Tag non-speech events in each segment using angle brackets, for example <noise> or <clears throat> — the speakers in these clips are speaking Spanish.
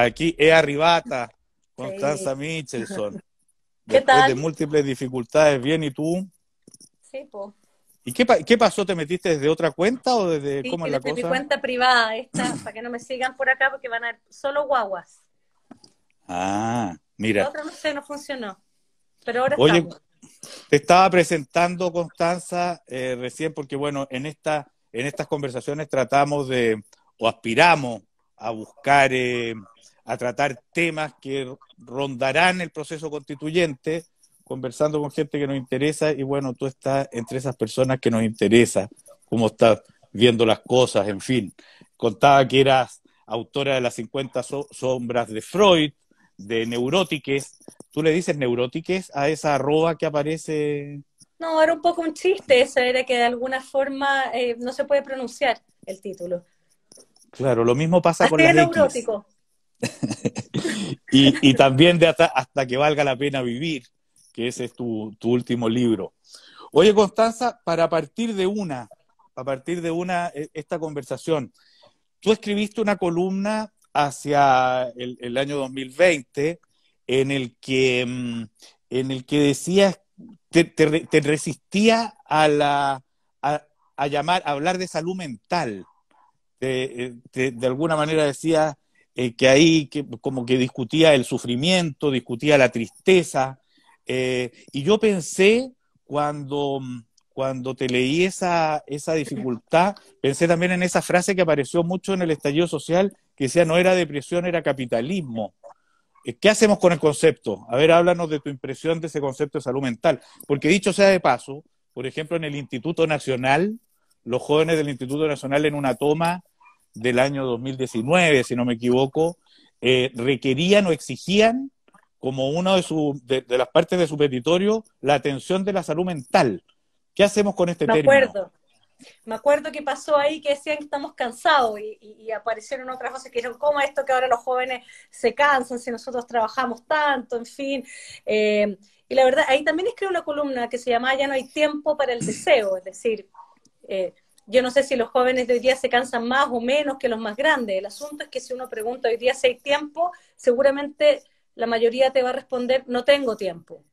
Aquí es Arribata, Constanza Michelson. <laughs> ¿Qué tal? de múltiples dificultades, bien, ¿y tú? Sí, pues. ¿Y qué, pa- qué pasó? ¿Te metiste desde otra cuenta o desde Sí, cómo es la desde mi cosa? cuenta privada esta, <clears throat> para que no me sigan por acá porque van a ver solo guaguas. Ah, La mira, otra no sé, no funcionó. Pero ahora Oye, estamos. te estaba presentando, Constanza, eh, recién porque, bueno, en, esta, en estas conversaciones tratamos de, o aspiramos a buscar, eh, a tratar temas que rondarán el proceso constituyente, conversando con gente que nos interesa, y bueno, tú estás entre esas personas que nos interesa, cómo estás viendo las cosas, en fin. Contaba que eras autora de las 50 so- sombras de Freud, de Neurótiques. ¿Tú le dices Neurótiques a esa arroba que aparece? No, era un poco un chiste, eso era que de alguna forma eh, no se puede pronunciar el título. Claro, lo mismo pasa con Así las X. <laughs> Y, y también de hasta, hasta que valga la pena vivir, que ese es tu, tu último libro. Oye, Constanza, para partir de una, a partir de una, eh, esta conversación, tú escribiste una columna hacia el, año 2020 en el que, mm, en el que decías, te, te re- te resistía a, la, a, llamar, a hablar de salud mental. Eh, de alguna manera decías eh, que ahí que, como que discutía el sufrimiento, discutía la tristeza. eh, y yo pensé cuando, cuando te leí esa, esa dificultad, pensé también en esa frase que apareció mucho en el estallido social, que decía no era depresión, era capitalismo. Eh, ¿Qué hacemos con el concepto? A ver, háblanos de tu impresión de ese concepto de salud mental. Porque dicho sea de paso, por ejemplo, en el Instituto Nacional, los jóvenes del Instituto Nacional en una toma del año 2019, si no me equivoco, eh, requerían o exigían como una de, su- de, de las partes de su petitorio la atención de la salud mental. ¿Qué hacemos con este Me término? acuerdo. Me acuerdo que pasó ahí que decían que estamos cansados y, y- y aparecieron otras voces que dijeron, ¿cómo esto que ahora los jóvenes se cansan si nosotros trabajamos tanto? En fin. Eh, y la verdad, ahí también escribí una columna que se llamaba Ya no hay tiempo para el deseo, es decir, eh, yo no sé si los jóvenes de hoy día se cansan más o menos que los más grandes. El asunto es que si uno pregunta hoy día si hay tiempo, seguramente la mayoría te va a responder, no tengo tiempo.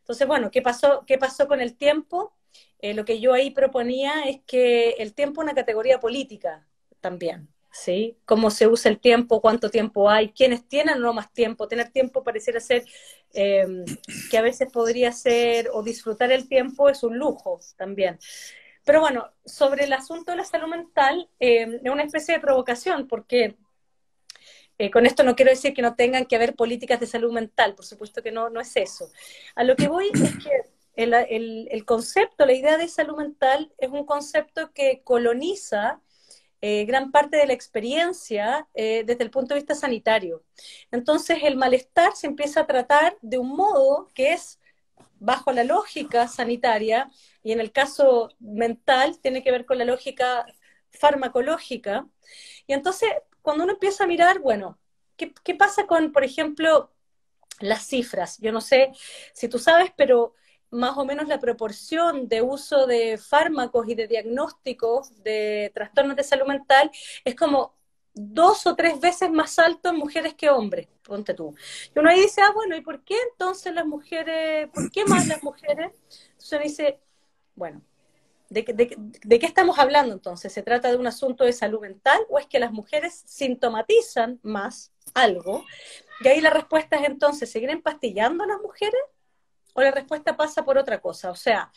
Entonces, bueno, ¿qué pasó, qué pasó con el tiempo? Eh, lo que yo ahí proponía es que el tiempo es una categoría política también, ¿sí? Cómo se usa el tiempo, cuánto tiempo hay, quiénes tienen o no más tiempo. Tener tiempo pareciera ser eh, que a veces podría ser, o disfrutar el tiempo es un lujo también. Pero bueno, sobre el asunto de la salud mental, eh, es una especie de provocación, porque eh, con esto no quiero decir que no tengan que haber políticas de salud mental, por supuesto que no, no es eso. A lo que voy es que el, concepto, la idea de salud mental es un concepto que coloniza eh, gran parte de la experiencia desde el punto de vista sanitario. Entonces el malestar se empieza a tratar de un modo que es bajo la lógica sanitaria y en el caso mental tiene que ver con la lógica farmacológica. Y entonces cuando uno empieza a mirar, bueno, ¿qué, qué pasa con, por ejemplo, las cifras? Yo no sé si tú sabes, pero más o menos la proporción de uso de fármacos y de diagnósticos de trastornos de salud mental es como dos o tres veces más alto en mujeres que hombres, ponte tú. Y uno ahí dice, ah, bueno, ¿y por qué entonces las mujeres, por qué más las mujeres? Entonces uno dice, bueno, ¿de, qué- estamos hablando entonces? ¿Se trata de un asunto de salud mental o es que las mujeres sintomatizan más algo? Y ahí la respuesta es entonces, ¿seguir empastillando a las mujeres? ¿O la respuesta pasa por otra cosa? O sea,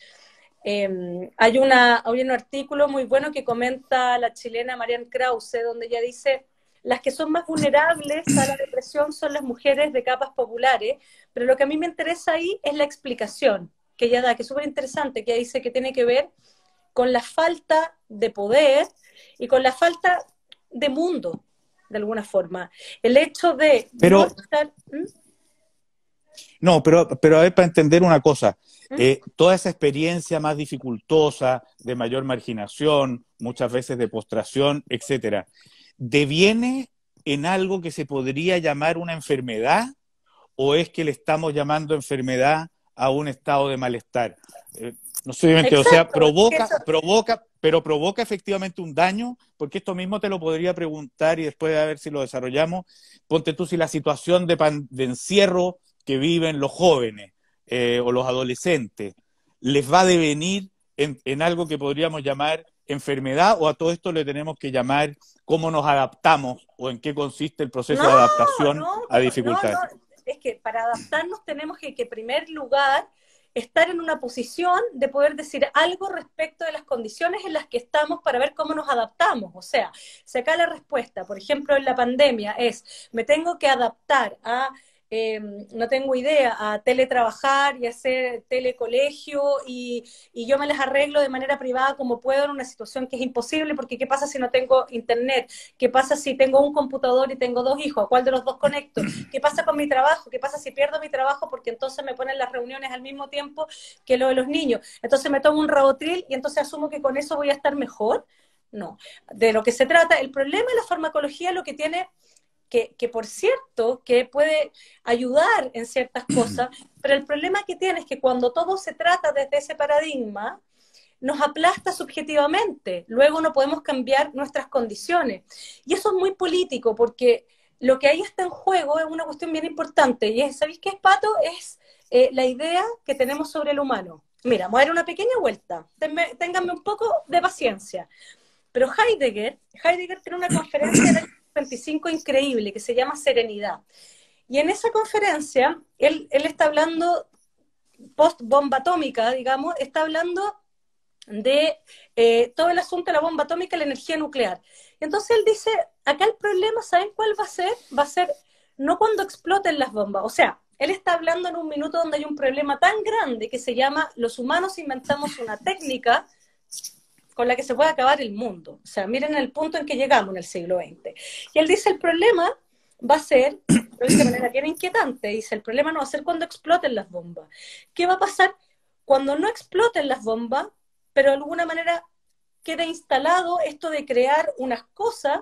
eh, hay, una, hay un artículo muy bueno que comenta la chilena Marianne Krause, donde ella dice, las que son más vulnerables a la depresión son las mujeres de capas populares, pero lo que a mí me interesa ahí es la explicación que ella da, que es súper interesante, que ella dice que tiene que ver con la falta de poder y con la falta de mundo, de alguna forma. El hecho de Pero- no estar... ¿Mm? No, pero, pero a ver, para entender una cosa, eh, toda esa experiencia más dificultosa, de mayor marginación, muchas veces de postración, etcétera, ¿deviene en algo que se podría llamar una enfermedad o es que le estamos llamando enfermedad a un estado de malestar? Eh, No solamente, o sea, provoca, provoca, pero provoca efectivamente un daño, porque esto mismo te lo podría preguntar y después a ver si lo desarrollamos. Ponte tú si la situación de, de encierro que viven los jóvenes eh, o los adolescentes les va a devenir en, en algo que podríamos llamar enfermedad o a todo esto le tenemos que llamar cómo nos adaptamos o en qué consiste el proceso de adaptación a dificultades. es que para adaptarnos tenemos que, en primer lugar, estar en una posición de poder decir algo respecto de las condiciones en las que estamos para ver cómo nos adaptamos. O sea, si acá la respuesta, por ejemplo, en la pandemia es, me tengo que adaptar a eh, no tengo idea, a teletrabajar y hacer telecolegio y, y yo me las arreglo de manera privada como puedo en una situación que es imposible porque ¿qué pasa si no tengo internet? ¿Qué pasa si tengo un computador y tengo dos hijos? ¿A cuál de los dos conecto? ¿Qué pasa con mi trabajo? ¿Qué pasa si pierdo mi trabajo porque entonces me ponen las reuniones al mismo tiempo que lo de los niños? Entonces me tomo un rabotril y entonces asumo que con eso voy a estar mejor. No, de lo que se trata, el problema de la farmacología lo que tiene que, por cierto, que puede ayudar en ciertas <clears throat> cosas, pero el problema que tiene es que cuando todo se trata desde ese paradigma, nos aplasta subjetivamente, luego no podemos cambiar nuestras condiciones. Y eso es muy político, porque lo que ahí está en juego es una cuestión bien importante, y es, ¿sabéis qué es, Pato? Es eh, la idea que tenemos sobre el humano. Mira, vamos a dar una pequeña vuelta, ténganme un poco de paciencia. Pero Heidegger, Heidegger tiene una conferencia 25 increíble que se llama Serenidad. Y en esa conferencia, él, él está hablando, post bomba atómica, digamos, está hablando de eh, todo el asunto de la bomba atómica y la energía nuclear. Entonces él dice, acá el problema, ¿saben cuál va a ser? Va a ser no cuando exploten las bombas. O sea, él está hablando en un minuto donde hay un problema tan grande que se llama, los humanos inventamos una técnica con la que se puede acabar el mundo. O sea, miren el punto en que llegamos en el siglo XX. Y él dice, el problema va a ser, de manera bien inquietante, dice, el problema no va a ser cuando exploten las bombas. ¿Qué va a pasar cuando no exploten las bombas, pero de alguna manera queda instalado esto de crear unas cosas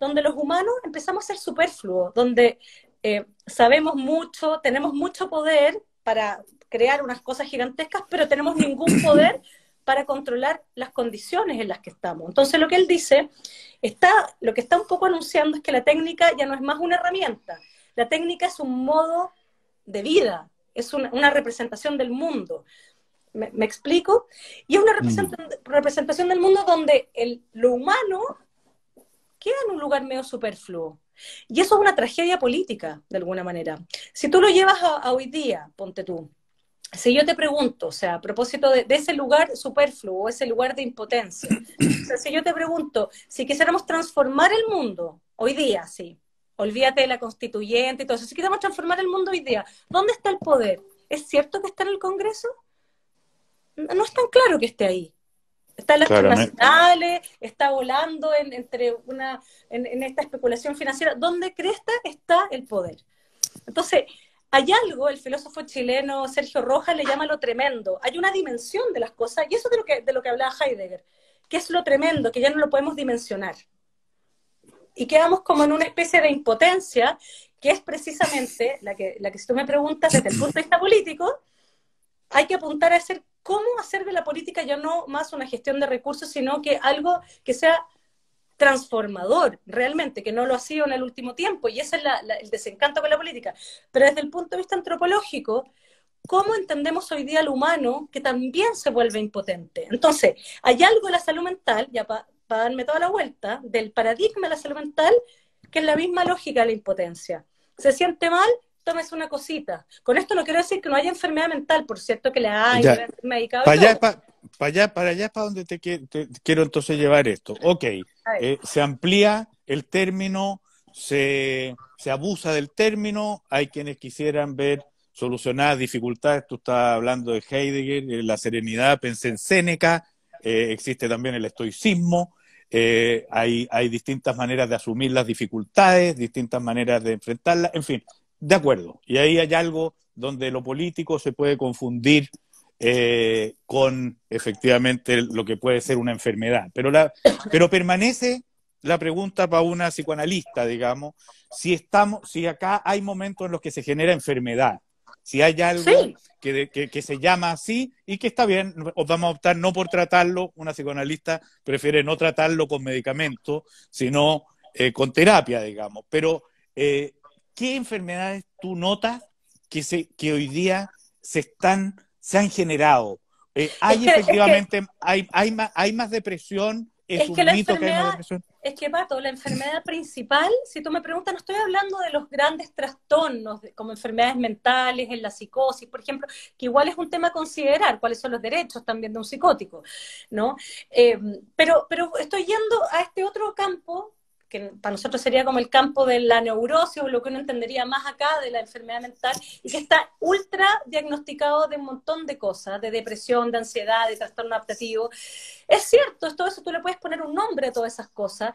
donde los humanos empezamos a ser superfluos, donde eh, sabemos mucho, tenemos mucho poder para crear unas cosas gigantescas, pero tenemos ningún poder para controlar las condiciones en las que estamos. Entonces lo que él dice, está, lo que está un poco anunciando es que la técnica ya no es más una herramienta, la técnica es un modo de vida, es una, representación del mundo. ¿Me, explico? Y es una mm. representación, del mundo donde el, lo humano queda en un lugar medio superfluo. Y eso es una tragedia política, de alguna manera. Si tú lo llevas a hoy día, ponte tú, si yo te pregunto, o sea, a propósito de, ese lugar superfluo, ese lugar de impotencia, <clears throat> o sea, si yo te pregunto, si quisiéramos transformar el mundo hoy día, sí, olvídate de la constituyente y todo eso, si quisiéramos transformar el mundo hoy día, ¿dónde está el poder? ¿Es cierto que está en el Congreso? No, es tan claro que esté ahí. Está en las transnacionales, está volando en, entre una, en, en esta especulación financiera. ¿Dónde crees está el poder? Entonces, hay algo, el filósofo chileno Sergio Rojas le llama lo tremendo. Hay una dimensión de las cosas, y eso es de lo que, de lo que hablaba Heidegger, que es lo tremendo, que ya no lo podemos dimensionar. Y quedamos como en una especie de impotencia, que es precisamente la que, la que si tú me preguntas desde el punto de vista político, hay que apuntar a hacer cómo hacer de la política ya no más una gestión de recursos, sino que algo que sea transformador, realmente, que no lo ha sido en el último tiempo, y ese es el desencanto con la política. Pero desde el punto de vista antropológico, ¿cómo entendemos hoy día al humano que también se vuelve impotente? Entonces, hay algo de la salud mental, ya para darme toda la vuelta, del paradigma de la salud mental, que es la misma lógica de la impotencia. Se siente mal, tómese una cosita. Con esto no quiero decir que no haya enfermedad mental, por cierto que la hay, medicado. Para allá, para allá, para allá es para donde te, quiero entonces llevar esto. Ok, eh, se amplía el término, se, se, abusa del término, hay quienes quisieran ver solucionadas dificultades, tú estás hablando de Heidegger, la serenidad, pensé en Séneca, eh, existe también el estoicismo, eh, hay, hay distintas maneras de asumir las dificultades, distintas maneras de enfrentarlas, en fin, de acuerdo. Y ahí hay algo donde lo político se puede confundir eh, con efectivamente lo que puede ser una enfermedad. Pero, la, pero permanece la pregunta para una psicoanalista, digamos, si estamos, si acá hay momentos en los que se genera enfermedad. si hay algo que, que, se llama así y que está bien, vamos a optar no por tratarlo, una psicoanalista prefiere no tratarlo con medicamentos, sino eh, con terapia, digamos. Pero, eh, ¿qué enfermedades tú notas que, se, que hoy día se, están, se han generado? Eh, hay efectivamente, hay, hay, más, hay más depresión, es, que la enfermedad, es que, Pato, la enfermedad principal, si tú me preguntas, no estoy hablando de los grandes trastornos como enfermedades mentales, en la psicosis, por ejemplo, que igual es un tema a considerar, cuáles son los derechos también de un psicótico, ¿no? Eh, pero, pero estoy yendo a este otro campo que para nosotros sería como el campo de la neurosis o lo que uno entendería más acá de la enfermedad mental, y que está ultra diagnosticado de un montón de cosas, de depresión, de ansiedad, de trastorno adaptativo. Es cierto, todo eso tú le puedes poner un nombre a todas esas cosas.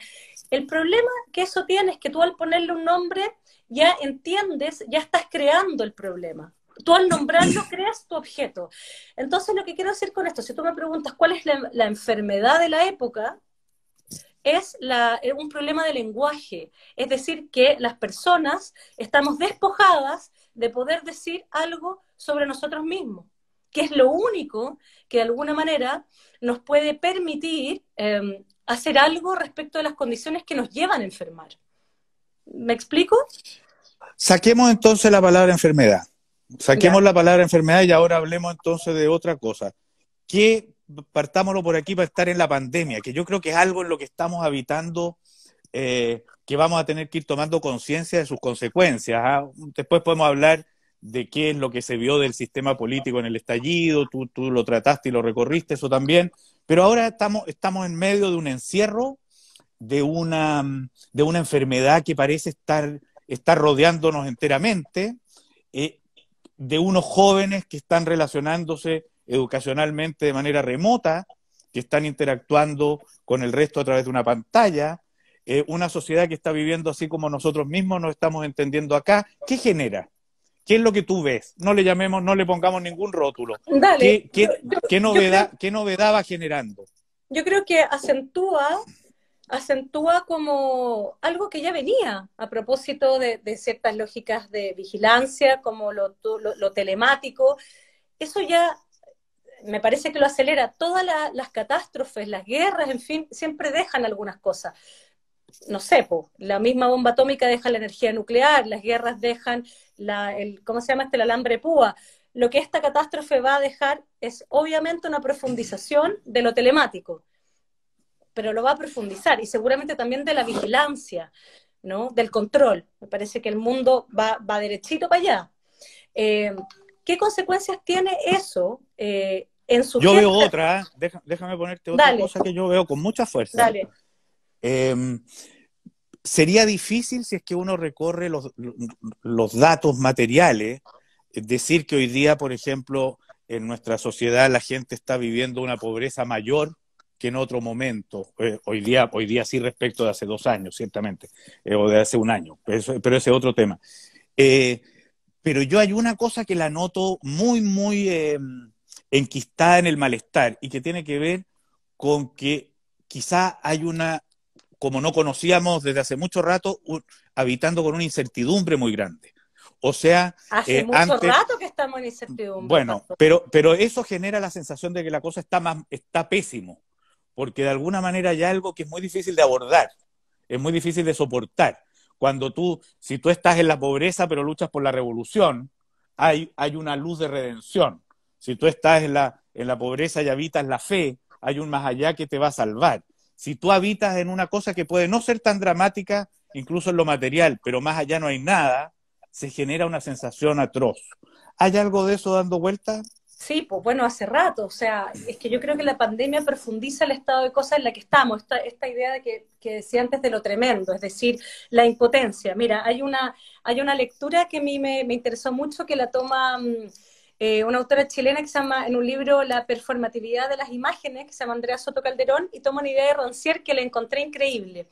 El problema que eso tiene es que tú al ponerle un nombre ya entiendes, ya estás creando el problema. Tú al nombrarlo <coughs> creas tu objeto. Entonces lo que quiero decir con esto, si tú me preguntas cuál es la enfermedad de la época, es un problema de lenguaje, es decir, que las personas estamos despojadas de poder decir algo sobre nosotros mismos, que es lo único que de alguna manera nos puede permitir em, hacer algo respecto de las condiciones que nos llevan a enfermar. ¿Me explico? Saquemos entonces la palabra enfermedad. Saquemos la palabra enfermedad y ahora hablemos entonces de otra cosa. ¿Qué partámoslo por aquí para estar en la pandemia, que yo creo que es algo en lo que estamos habitando, eh, que vamos a tener que ir tomando conciencia de sus consecuencias. ¿ah? Después podemos hablar de qué es lo que se vio del sistema político en el estallido, tú, tú lo trataste y lo recorriste, eso también, pero ahora estamos, estamos en medio de un encierro, de una, de una enfermedad que parece estar, estar rodeándonos enteramente, eh, de unos jóvenes que están relacionándose educacionalmente de manera remota, que están interactuando con el resto a través de una pantalla, eh, una sociedad que está viviendo así como nosotros mismos nos estamos entendiendo acá, ¿qué genera? ¿Qué es lo que tú ves? No le llamemos, no le pongamos ningún rótulo. ¿Qué, qué, novedad, ¿Qué novedad va generando? Yo creo que acentúa, acentúa como algo que ya venía a propósito de, ciertas lógicas de vigilancia, como lo, lo telemático. Eso ya me parece que lo acelera. Todas las catástrofes, las guerras, en fin, siempre dejan algunas cosas. No sé, la misma bomba atómica deja la energía nuclear, las guerras dejan el, ¿cómo se llama este? El alambre púa. Lo que esta catástrofe va a dejar es obviamente una profundización de lo telemático, pero lo va a profundizar y seguramente también de la vigilancia, ¿no? Del control. Me parece que el mundo va, va derechito para allá. Eh, ¿Qué consecuencias tiene eso eh, yo veo otra, ¿eh? déjame ponerte otra cosa que yo veo con mucha fuerza. Em, sería difícil si es que uno recorre los, los datos materiales, decir que hoy día, por ejemplo, en nuestra sociedad la gente está viviendo una pobreza mayor que en otro momento. Eh, hoy, día, hoy día sí respecto de hace dos años, ciertamente, eh, o de hace un año, pero, ese es otro tema. pero yo hay una cosa que la noto muy, muy em, enquistada en el malestar y que tiene que ver con que quizá hay una, como no conocíamos desde hace mucho rato, habitando con una incertidumbre muy grande. O sea, hace eh, mucho rato que estamos en incertidumbre. Bueno, pero, pero eso genera la sensación de que la cosa está más, está pésimo, porque de alguna manera hay algo que es muy difícil de abordar, es muy difícil de soportar. Cuando tú, si tú estás en la pobreza pero luchas por la revolución, hay, hay una luz de redención. Si tú estás en la, en la pobreza y habitas la fe, hay un más allá que te va a salvar. Si tú habitas en una cosa que puede no ser tan dramática, incluso en lo material, pero más allá no hay nada, se genera una sensación atroz. ¿Hay algo de eso dando vuelta? Sí, pues bueno, hace rato. O sea, es que yo creo que la pandemia profundiza el estado de cosas en la que estamos. Esta, esta idea de que, que, decía antes de lo tremendo, es decir, la impotencia. Mira, hay una, hay una lectura que a mí me, me interesó mucho que la toma. Mm, eh, una autora chilena que se llama en un libro La performatividad de las imágenes, que se llama Andrea Soto Calderón, y toma una idea de Roncier que la encontré increíble,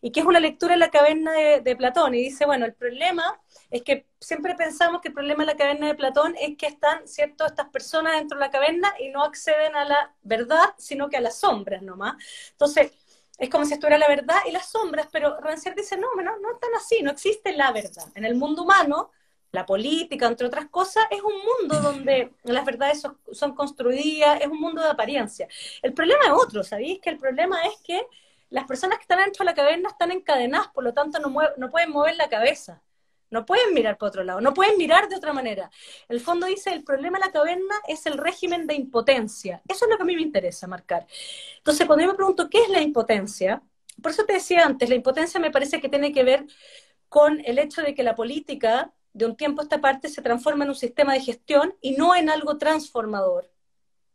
y que es una lectura en la caverna de, Platón, y dice, bueno, el problema es que siempre pensamos que el problema de la caverna de Platón es que están, ¿cierto?, estas personas dentro de la caverna y no acceden a la verdad, sino que a las sombras nomás. Entonces, es como si estuviera la verdad y las sombras, pero Rancière dice, no, no, no están así, no existe la verdad. En el mundo humano la política, entre otras cosas, es un mundo donde las verdades son, construidas, es un mundo de apariencia. El problema es otro, ¿sabéis? Que el problema es que las personas que están dentro de la caverna están encadenadas, por lo tanto no, no pueden mover la cabeza. No pueden mirar por otro lado, no pueden mirar de otra manera. El fondo dice, el problema de la caverna es el régimen de impotencia. Eso es lo que a mí me interesa marcar. Entonces, cuando yo me pregunto qué es la impotencia, por eso te decía antes, la impotencia me parece que tiene que ver con el hecho de que la política, de un tiempo a esta parte, se transforma en un sistema de gestión y no en algo transformador.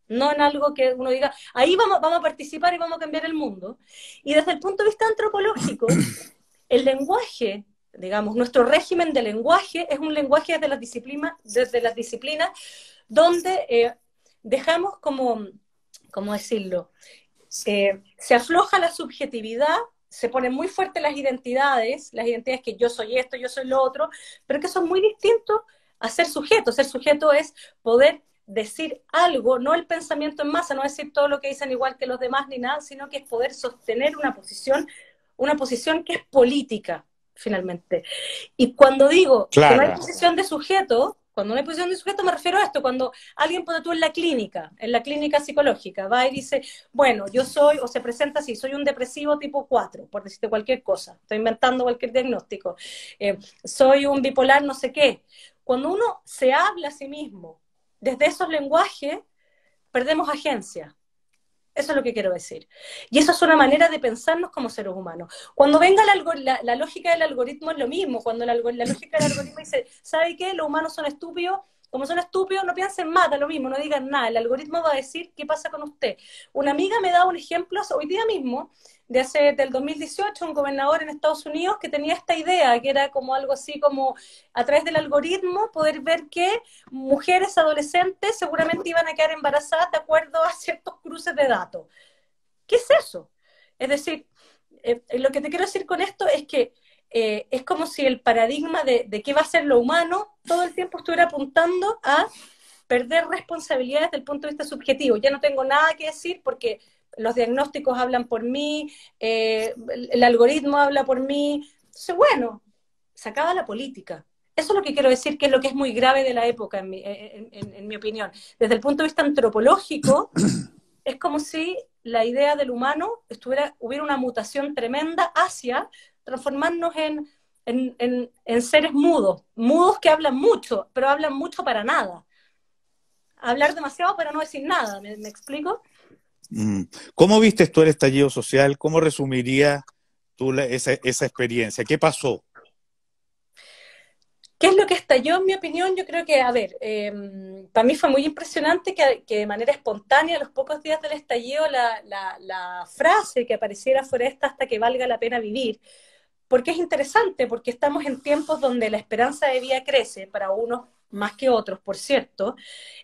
No en algo que uno diga, ahí vamos, vamos a participar y vamos a cambiar el mundo. Y desde el punto de vista antropológico, <coughs> el lenguaje digamos, nuestro régimen de lenguaje es un lenguaje desde las disciplinas, desde las disciplinas donde eh, dejamos como, ¿cómo decirlo? Eh, se afloja la subjetividad, se ponen muy fuertes las identidades, las identidades que yo soy esto, yo soy lo otro, pero que son muy distintos a ser sujeto. Ser sujeto es poder decir algo, no el pensamiento en masa, no decir todo lo que dicen igual que los demás ni nada, sino que es poder sostener una posición, una posición que es política, finalmente. Y cuando digo que no hay posición de sujeto, cuando hay posición de sujeto me refiero a esto, cuando alguien pone tú en la clínica, en la clínica psicológica, va y dice, bueno, yo soy, o se presenta así, soy un depresivo tipo 4, por decirte cualquier cosa, estoy inventando cualquier diagnóstico, eh, soy un bipolar no sé qué. Cuando uno se habla a sí mismo desde esos lenguajes, perdemos agencia. Eso es lo que quiero decir. Y eso es una manera de pensarnos como seres humanos. Cuando venga la, lógica del algoritmo es lo mismo. Cuando la, lógica del algoritmo dice, ¿sabe qué? Los humanos son estúpidos. Como son estúpidos, no piensen da lo mismo, no digan nada. El algoritmo va a decir qué pasa con usted. Una amiga me da un ejemplo hoy día mismo de hace del 2018, un gobernador en Estados Unidos que tenía esta idea, que era como algo así como a través del algoritmo poder ver que mujeres adolescentes seguramente iban a quedar embarazadas de acuerdo a ciertos cruces de datos. ¿Qué es eso? Es decir, eh, lo que te quiero decir con esto es que eh, es como si el paradigma de, de qué va a ser lo humano todo el tiempo estuviera apuntando a perder responsabilidades desde el punto de vista subjetivo. Ya no tengo nada que decir porque los diagnósticos hablan por mí, eh, el, algoritmo habla por mí. Entonces, bueno, se acaba la política. Eso es lo que quiero decir, que es lo que es muy grave de la época, en mi, en mi opinión. Desde el punto de vista antropológico, <coughs> es como si la idea del humano estuviera, hubiera una mutación tremenda hacia transformarnos en, en, seres mudos, mudos que hablan mucho, pero hablan mucho para nada. Hablar demasiado para no decir nada, ¿me, me explico? Mm. ¿Cómo viste tú el estallido social? ¿Cómo resumirías tú esa, experiencia? ¿Qué pasó? ¿Qué es lo que estalló, en mi opinión? Yo creo que, a ver, em, para mí fue muy impresionante que, de manera espontánea, a los pocos días del estallido, la, la, frase que apareciera fuera esta hasta que valga la pena vivir. Porque es interesante, porque estamos en tiempos donde la esperanza de vida crece, para unos más que otros, por cierto.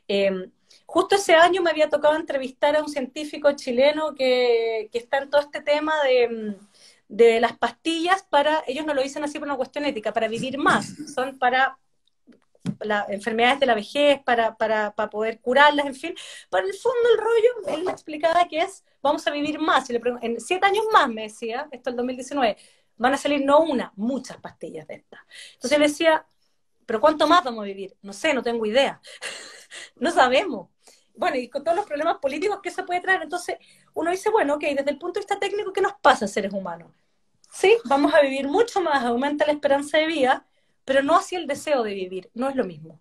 Eh, Justo ese año me había tocado entrevistar a un científico chileno que, está en todo este tema de, las pastillas para, ellos no lo dicen así por una cuestión ética, para vivir más, son para las enfermedades de la vejez, para, para, para, poder curarlas, en fin. Para el fondo el rollo, él me explicaba que es, vamos a vivir más. Y le en siete años más, me decía, esto es el 2019, van a salir no una, muchas pastillas de estas. Entonces le decía, pero ¿cuánto más vamos a vivir? No sé, no tengo idea. <laughs> no sabemos. Bueno, y con todos los problemas políticos que se puede traer, entonces uno dice, bueno, ok, desde el punto de vista técnico, ¿qué nos pasa, seres humanos? Sí, vamos a vivir mucho más, aumenta la esperanza de vida, pero no así el deseo de vivir, no es lo mismo.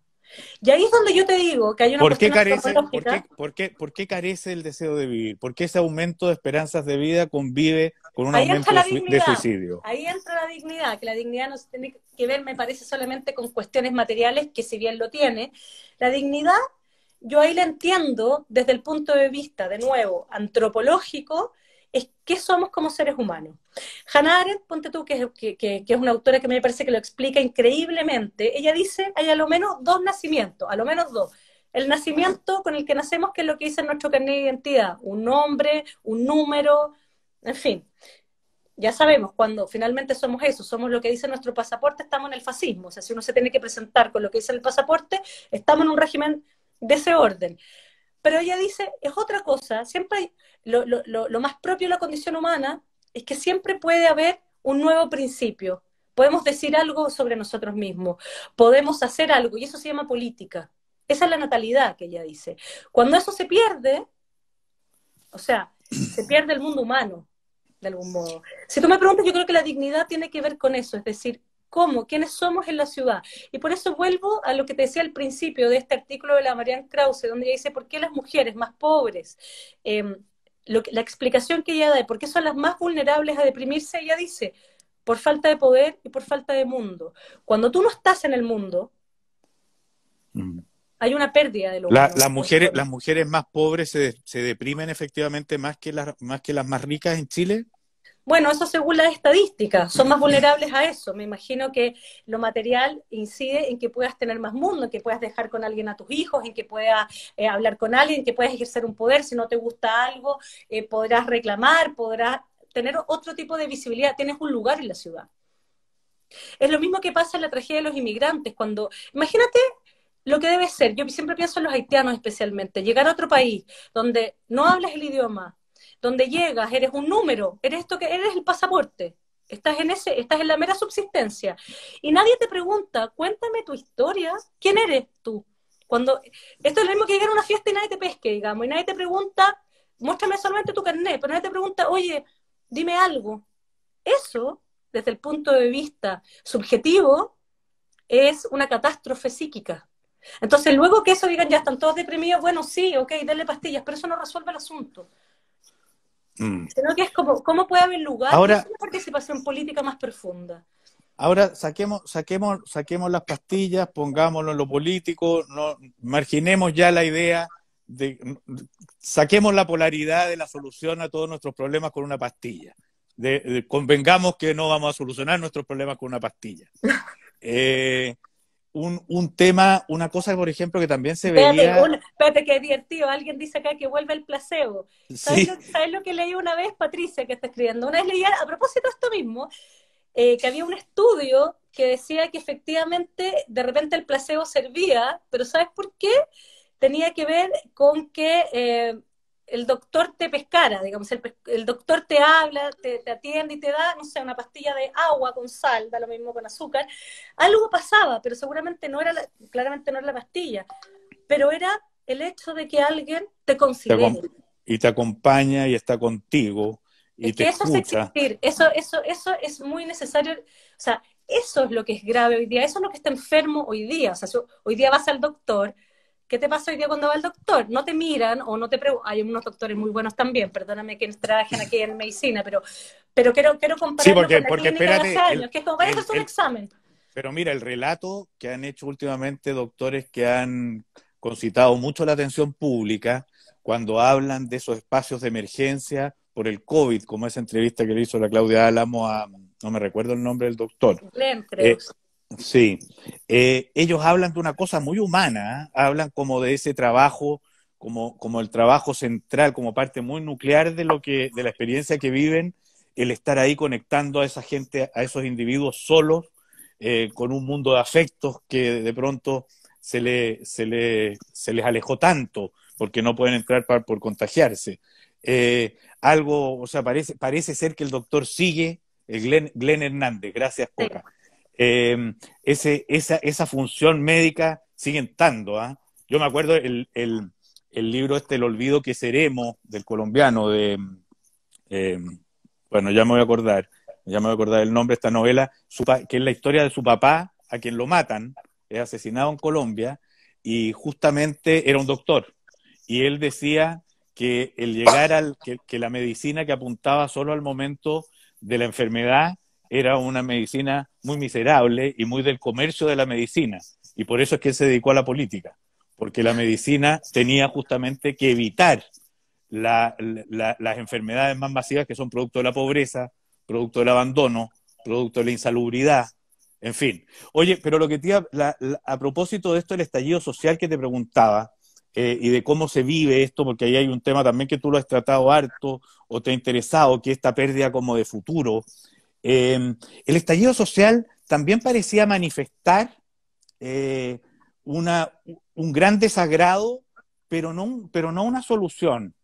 Y ahí es donde yo te digo que hay una ¿Por qué carece, ¿por qué, por, qué, carece el deseo de vivir? ¿Por qué ese aumento de esperanzas de vida convive con un aumento de suicidio? Ahí entra la dignidad, que la dignidad no se tiene que ver, me parece, solamente con cuestiones materiales, que si bien lo tiene, la dignidad, yo ahí la entiendo desde el punto de vista, de nuevo, antropológico, es qué somos como seres humanos. Hannah Arendt, ponte tú, que, que, es una autora que me parece que lo explica increíblemente, ella dice, hay a lo menos dos nacimientos, a lo menos dos. El nacimiento con el que nacemos, que es lo que dice nuestro carnet de identidad, un nombre, un número, en fin. Ya sabemos, cuando finalmente somos eso, somos lo que dice nuestro pasaporte, estamos en el fascismo. O sea, si uno se tiene que presentar con lo que dice el pasaporte, estamos en un régimen de ese orden. Pero ella dice, es otra cosa, siempre hay, lo, lo, lo, más propio de la condición humana es que siempre puede haber un nuevo principio, podemos decir algo sobre nosotros mismos, podemos hacer algo, y eso se llama política. Esa es la natalidad que ella dice. Cuando eso se pierde, o sea, se pierde el mundo humano, de algún modo. Si tú me preguntas, yo creo que la dignidad tiene que ver con eso, es decir, cómo, quiénes somos en la ciudad. Y por eso vuelvo a lo que te decía al principio de este artículo de la Marianne Krause, donde ella dice, ¿por qué las mujeres más pobres? Em, la explicación que ella da de por qué son las más vulnerables a deprimirse, ella dice, por falta de poder y por falta de mundo. Cuando tú no estás en el mundo, mm. hay una pérdida de lo las mujeres Las mujeres más pobres se, se, deprimen efectivamente más que, las, más que las más ricas en Chile. Bueno, eso según las estadísticas, son más vulnerables a eso. Me imagino que lo material incide en que puedas tener más mundo, en que puedas dejar con alguien a tus hijos, en que puedas eh, hablar con alguien, en que puedas ejercer un poder. Si no te gusta algo, eh, podrás reclamar, podrás tener otro tipo de visibilidad, tienes un lugar en la ciudad. Es lo mismo que pasa en la tragedia de los inmigrantes, cuando, imagínate lo que debe ser, yo siempre pienso en los haitianos especialmente, llegar a otro país donde no hablas el idioma, donde llegas, eres un número, eres esto que eres el pasaporte, estás en ese, estás en la mera subsistencia y nadie te pregunta, cuéntame tu historia, ¿quién eres tú? Cuando esto es lo mismo que llegar a una fiesta y nadie te pesque, digamos, y nadie te pregunta, muéstrame solamente tu carnet, pero nadie te pregunta, oye, dime algo. Eso, desde el punto de vista subjetivo, es una catástrofe psíquica. Entonces, luego que eso digan, ya están todos deprimidos, bueno, sí, ok, denle pastillas, pero eso no resuelve el asunto. Mm. Sino que es como, ¿cómo puede haber lugar ahora, una participación política más profunda? Ahora saquemos, saquemos, saquemos las pastillas, pongámoslo en lo político, no, marginemos ya la idea saquemos la polaridad de la solución a todos nuestros problemas con una pastilla. convengamos que no vamos a solucionar nuestros problemas con una pastilla. <laughs> Eh, un, tema, una cosa, por ejemplo, que también se veía... espérate, qué divertido. Alguien dice acá que vuelve el placebo. ¿Sabes, lo, que leí una vez, Patricia, que está escribiendo? Una vez leí, a propósito de esto mismo, eh, que había un estudio que decía que efectivamente de repente el placebo servía, pero ¿sabes por qué? tenía que ver con que eh, el doctor te pescara, digamos, el, doctor te habla, te, atiende y te da, no sé, una pastilla de agua con sal, da lo mismo con azúcar. Algo pasaba, pero seguramente no era, claramente no era la pastilla, pero era el hecho de que alguien te considere. y te acompaña y está contigo. Y te eso es existir, eso, eso, eso es muy necesario, o sea, eso es lo que es grave hoy día, eso es lo que está enfermo hoy día, o sea, hoy día vas al doctor, ¿Qué te pasa hoy día cuando va al doctor? No te miran o no te preguntan. Hay unos doctores muy buenos también, perdóname que trabajen aquí en medicina, pero, pero quiero, quiero compararlo sí, porque, porque espérate, años, que es como, vaya a un examen. Pero mira, el relato que han hecho últimamente doctores que han concitado mucho la atención pública cuando hablan de esos espacios de emergencia por el COVID, como esa entrevista que le hizo la Claudia Álamo a, no me recuerdo el nombre del doctor. Sí, eh, ellos hablan de una cosa muy humana, ¿eh? hablan como de ese trabajo, como, como el trabajo central, como parte muy nuclear de lo que, de la experiencia que viven, el estar ahí conectando a esa gente, a esos individuos solos, eh, con un mundo de afectos que de pronto se, le, se, le, se les alejó tanto, porque no pueden entrar por contagiarse. algo, o sea, parece, parece ser que el doctor sigue, el Glenn, Hernández, gracias Coca. Eh, ese, esa, esa función médica sigue estando. ¿ah? Yo me acuerdo el, el, el, libro este, El olvido que seremos, del colombiano, de, eh, bueno, ya me voy a acordar, ya me voy a acordar el nombre de esta novela, que es la historia de su papá, a quien lo matan, es asesinado en Colombia, y justamente era un doctor. Y él decía que el llegar al, que, que la medicina que apuntaba solo al momento de la enfermedad era una medicina muy miserable y muy del comercio de la medicina. Y por eso es que él se dedicó a la política, porque la medicina tenía justamente que evitar las enfermedades más masivas que son producto de la pobreza, producto del abandono, producto de la insalubridad, en fin. Oye, pero lo que te a propósito de esto, el estallido social que te preguntaba, eh, y de cómo se vive esto, porque ahí hay un tema también que tú lo has tratado harto o te ha interesado, que esta pérdida como de futuro, Em, el estallido social también parecía manifestar eh, una, un gran desagrado, pero no, pero no una solución.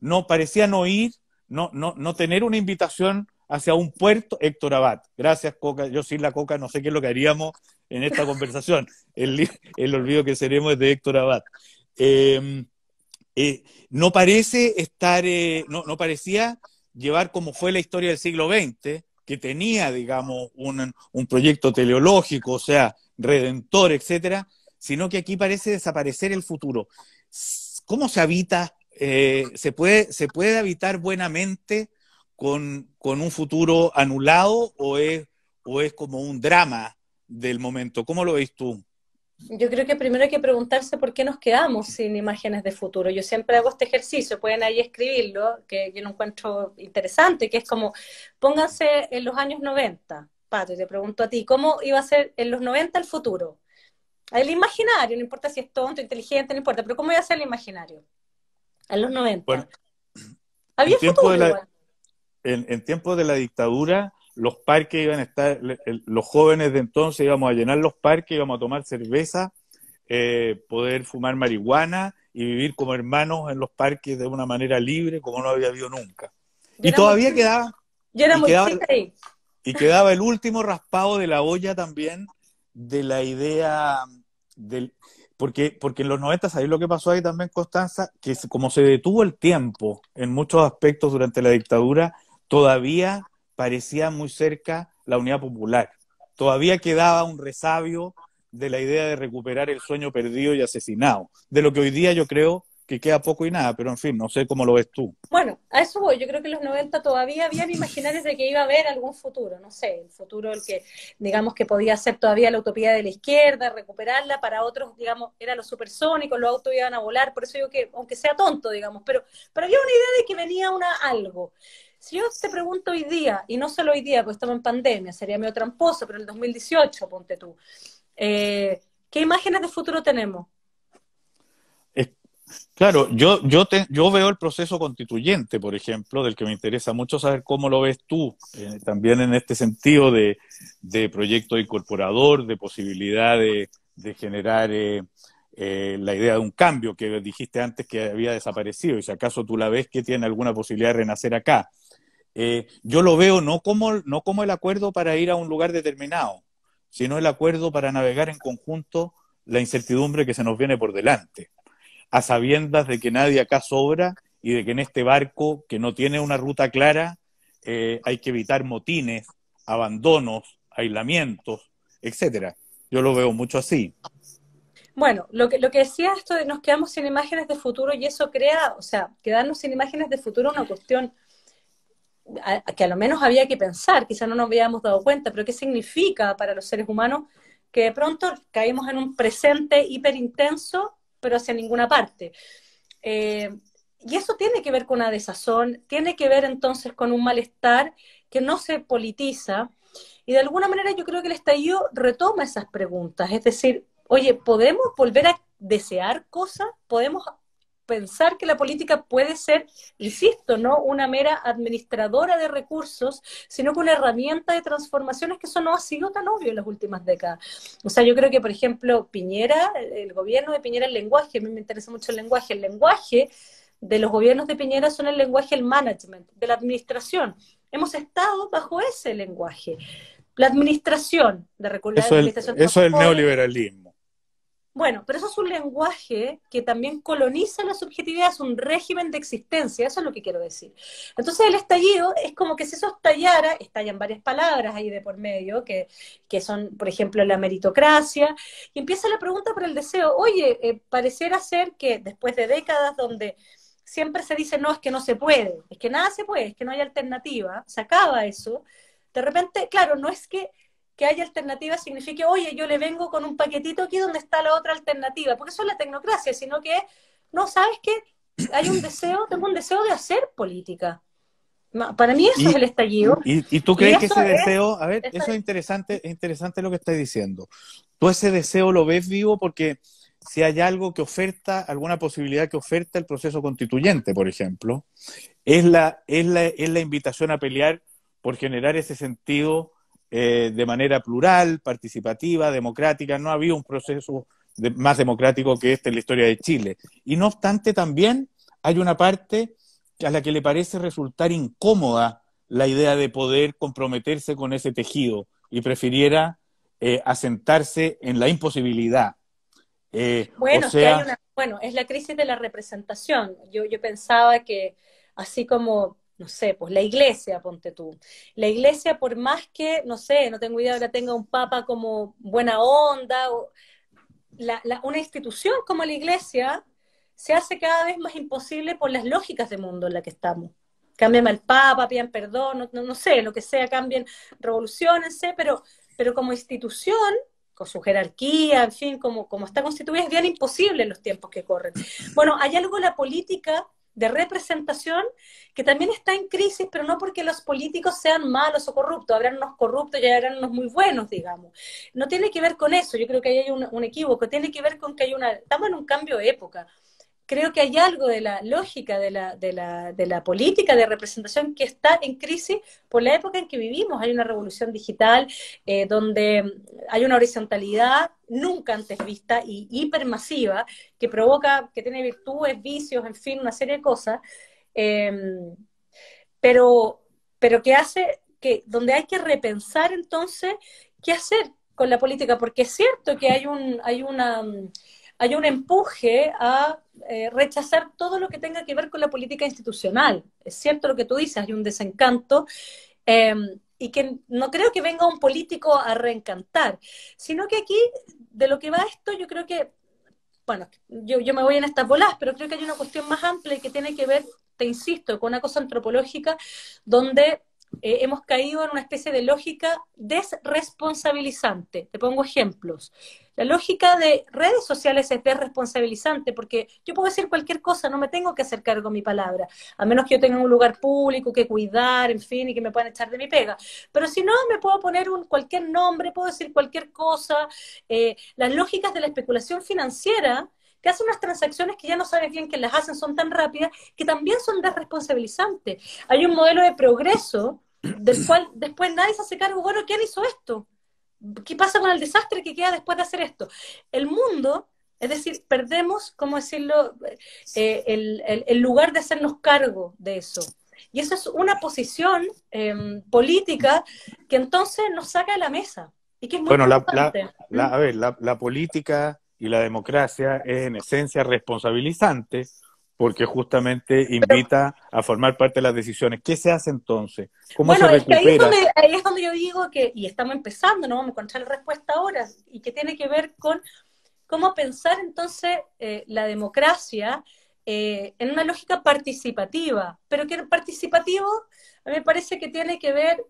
No parecía no ir, no, no, no tener una invitación hacia un puerto, Héctor Abad. Gracias, Coca. Yo sin la Coca no sé qué es lo que haríamos en esta <laughs> conversación. El, el olvido que seremos es de Héctor Abad. Em, eh, no parece estar, eh, no, no, parecía llevar como fue la historia del siglo XX, que tenía, digamos, un, un proyecto teleológico, o sea, redentor, etcétera, sino que aquí parece desaparecer el futuro. ¿Cómo se habita? Eh, ¿se, puede, ¿Se puede habitar buenamente con, con, un futuro anulado o es, o es como un drama del momento? ¿Cómo lo ves tú? Yo creo que primero hay que preguntarse por qué nos quedamos sin imágenes de futuro. Yo siempre hago este ejercicio, pueden ahí escribirlo, que yo lo encuentro interesante, que es como, pónganse en los años 90, Pato, y te pregunto a ti, ¿cómo iba a ser en los 90 el futuro? El imaginario, no importa si es tonto, inteligente, no importa, pero ¿cómo iba a ser el imaginario? En los 90. Bueno, Había en futuro. en, en tiempos de la dictadura, los parques iban a estar, los jóvenes de entonces íbamos a llenar los parques, íbamos a tomar cerveza, eh, poder fumar marihuana y vivir como hermanos en los parques de una manera libre como no había habido nunca. y todavía quedaba... Yo era muy quedaba, ahí. Y quedaba el último raspado de la olla también de la idea del... Porque, porque en los 90, ¿sabéis lo que pasó ahí también, Constanza? Que como se detuvo el tiempo en muchos aspectos durante la dictadura, todavía parecía muy cerca la unidad popular. Todavía quedaba un resabio de la idea de recuperar el sueño perdido y asesinado, de lo que hoy día yo creo que queda poco y nada, pero en fin, no sé cómo lo ves tú. Bueno, a eso voy. Yo creo que en los 90 todavía habían imaginarios de que iba a haber algún futuro, no sé, el futuro el que, digamos, que podía ser todavía la utopía de la izquierda, recuperarla, para otros, digamos, era lo supersónico, los autos iban a volar, por eso digo que, aunque sea tonto, digamos, pero, pero había una idea de que venía una algo. Si yo te pregunto hoy día, y no solo hoy día, porque estamos en pandemia, sería medio tramposo, pero el 2018, ponte tú, eh, ¿qué imágenes de futuro tenemos? Claro, yo, yo, te, yo veo el proceso constituyente, por ejemplo, del que me interesa mucho saber cómo lo ves tú, eh, también en este sentido de, de, proyecto incorporador, de posibilidad de, de generar eh, eh, la idea de un cambio que dijiste antes que había desaparecido, y si acaso tú la ves que tiene alguna posibilidad de renacer acá. Eh, yo lo veo no como, no como el acuerdo para ir a un lugar determinado, sino el acuerdo para navegar en conjunto la incertidumbre que se nos viene por delante, a sabiendas de que nadie acá sobra y de que en este barco que no tiene una ruta clara eh, hay que evitar motines, abandonos, aislamientos, etcétera. Yo lo veo mucho así. Bueno, lo que, lo que decía esto de nos quedamos sin imágenes de futuro y eso crea, o sea, quedarnos sin imágenes de futuro es una cuestión que a lo menos había que pensar, quizá no nos habíamos dado cuenta, pero ¿qué significa para los seres humanos que de pronto caímos en un presente hiperintenso, pero hacia ninguna parte? Eh, y eso tiene que ver con una desazón, tiene que ver entonces con un malestar que no se politiza, y de alguna manera yo creo que el estallido retoma esas preguntas, es decir, oye, ¿podemos volver a desear cosas? ¿Podemos pensar que la política puede ser, insisto, no una mera administradora de recursos, sino que una herramienta de transformaciones que eso no ha sido tan obvio en las últimas décadas. O sea, yo creo que, por ejemplo, Piñera, el gobierno de Piñera, el lenguaje, a mí me interesa mucho el lenguaje, el lenguaje de los gobiernos de Piñera son el lenguaje del management, de la administración. Hemos estado bajo ese lenguaje. La administración de recursos. Eso, eso es el neoliberalismo. Bueno, pero eso es un lenguaje que también coloniza la subjetividad, es un régimen de existencia, eso es lo que quiero decir. Entonces el estallido es como que si eso estallara, estallan varias palabras ahí de por medio, que, que son, por ejemplo, la meritocracia, y empieza la pregunta por el deseo, oye, eh, parecerá ser que después de décadas donde siempre se dice, no, es que no se puede, es que nada se puede, es que no hay alternativa, se acaba eso, de repente, claro, no es que que haya alternativas signifique, oye, yo le vengo con un paquetito aquí donde está la otra alternativa, porque eso es la tecnocracia, sino que, no, ¿sabes qué? Hay un deseo, tengo un deseo de hacer política. Para mí eso es el estallido. ¿Y, tú crees que ese deseo, a ver, eso es interesante, es interesante lo que estás diciendo. ¿Tú ese deseo lo ves vivo porque si hay algo que oferta, alguna posibilidad que oferta el proceso constituyente, por ejemplo, es la, es la, es la invitación a pelear por generar ese sentido eh, de manera plural, participativa, democrática. No había un proceso más democrático que este en la historia de Chile. Y no obstante, también hay una parte a la que le parece resultar incómoda la idea de poder comprometerse con ese tejido y prefiriera eh, asentarse en la imposibilidad. Eh, bueno, bueno, es la crisis de la representación. Yo, yo pensaba que así como no sé, pues la iglesia, ponte tú. La iglesia, por más que, no sé, no tengo idea, ahora tenga un papa como buena onda, o una institución como la iglesia se hace cada vez más imposible por las lógicas del mundo en la que estamos. Cambian al papa, pidan perdón, no, no, sé, lo que sea, cambien, revolucionense, pero, pero como institución, con su jerarquía, en fin, como, como está constituida, es bien imposible en los tiempos que corren. Bueno, hay algo en la política de representación que también está en crisis, pero no porque los políticos sean malos o corruptos, habrán unos corruptos y habrán unos muy buenos, digamos. No tiene que ver con eso, yo creo que ahí hay un, un equívoco, tiene que ver con que hay una, estamos en un cambio de época creo que hay algo de la lógica de la, de, la, de la, política de representación que está en crisis por la época en que vivimos. Hay una revolución digital eh, donde hay una horizontalidad nunca antes vista y hipermasiva que provoca, que tiene virtudes, vicios, en fin, una serie de cosas, em, pero, pero que hace que, donde hay que repensar entonces qué hacer con la política, porque es cierto que hay un, hay una hay un empuje a eh, rechazar todo lo que tenga que ver con la política institucional. Es cierto lo que tú dices, hay un desencanto. Em, y que no creo que venga un político a reencantar, sino que aquí, de lo que va esto, yo creo que, bueno, yo, yo me voy en estas bolas, pero creo que hay una cuestión más amplia que tiene que ver, te insisto, con una cosa antropológica donde eh, hemos caído en una especie de lógica desresponsabilizante. Te pongo ejemplos. La lógica de redes sociales es desresponsabilizante porque yo puedo decir cualquier cosa, no me tengo que hacer cargo de mi palabra, a menos que yo tenga un lugar público que cuidar, en fin, y que me puedan echar de mi pega. Pero si no, me puedo poner un, cualquier nombre, puedo decir cualquier cosa. Eh, las lógicas de la especulación financiera que hacen unas transacciones que ya no sabes bien que las hacen, son tan rápidas, que también son desresponsabilizantes. Hay un modelo de progreso del cual después nadie se hace cargo, bueno, ¿quién hizo esto? ¿Qué pasa con el desastre que queda después de hacer esto? El mundo, es decir, perdemos, ¿cómo decirlo?, eh, el, lugar de hacernos cargo de eso. Y eso es una posición em, política que entonces nos saca de la mesa. Y que es muy bueno, la, a ver, la política y la democracia es en esencia responsabilizante porque justamente invita a formar parte de las decisiones. ¿Qué se hace entonces? ¿Cómo se recupera? ahí, es donde, ahí, es donde, yo digo que, y estamos empezando, no vamos a encontrar la respuesta ahora, y que tiene que ver con cómo pensar entonces eh, la democracia eh, en una lógica participativa, pero que participativo a mí me parece que tiene que ver,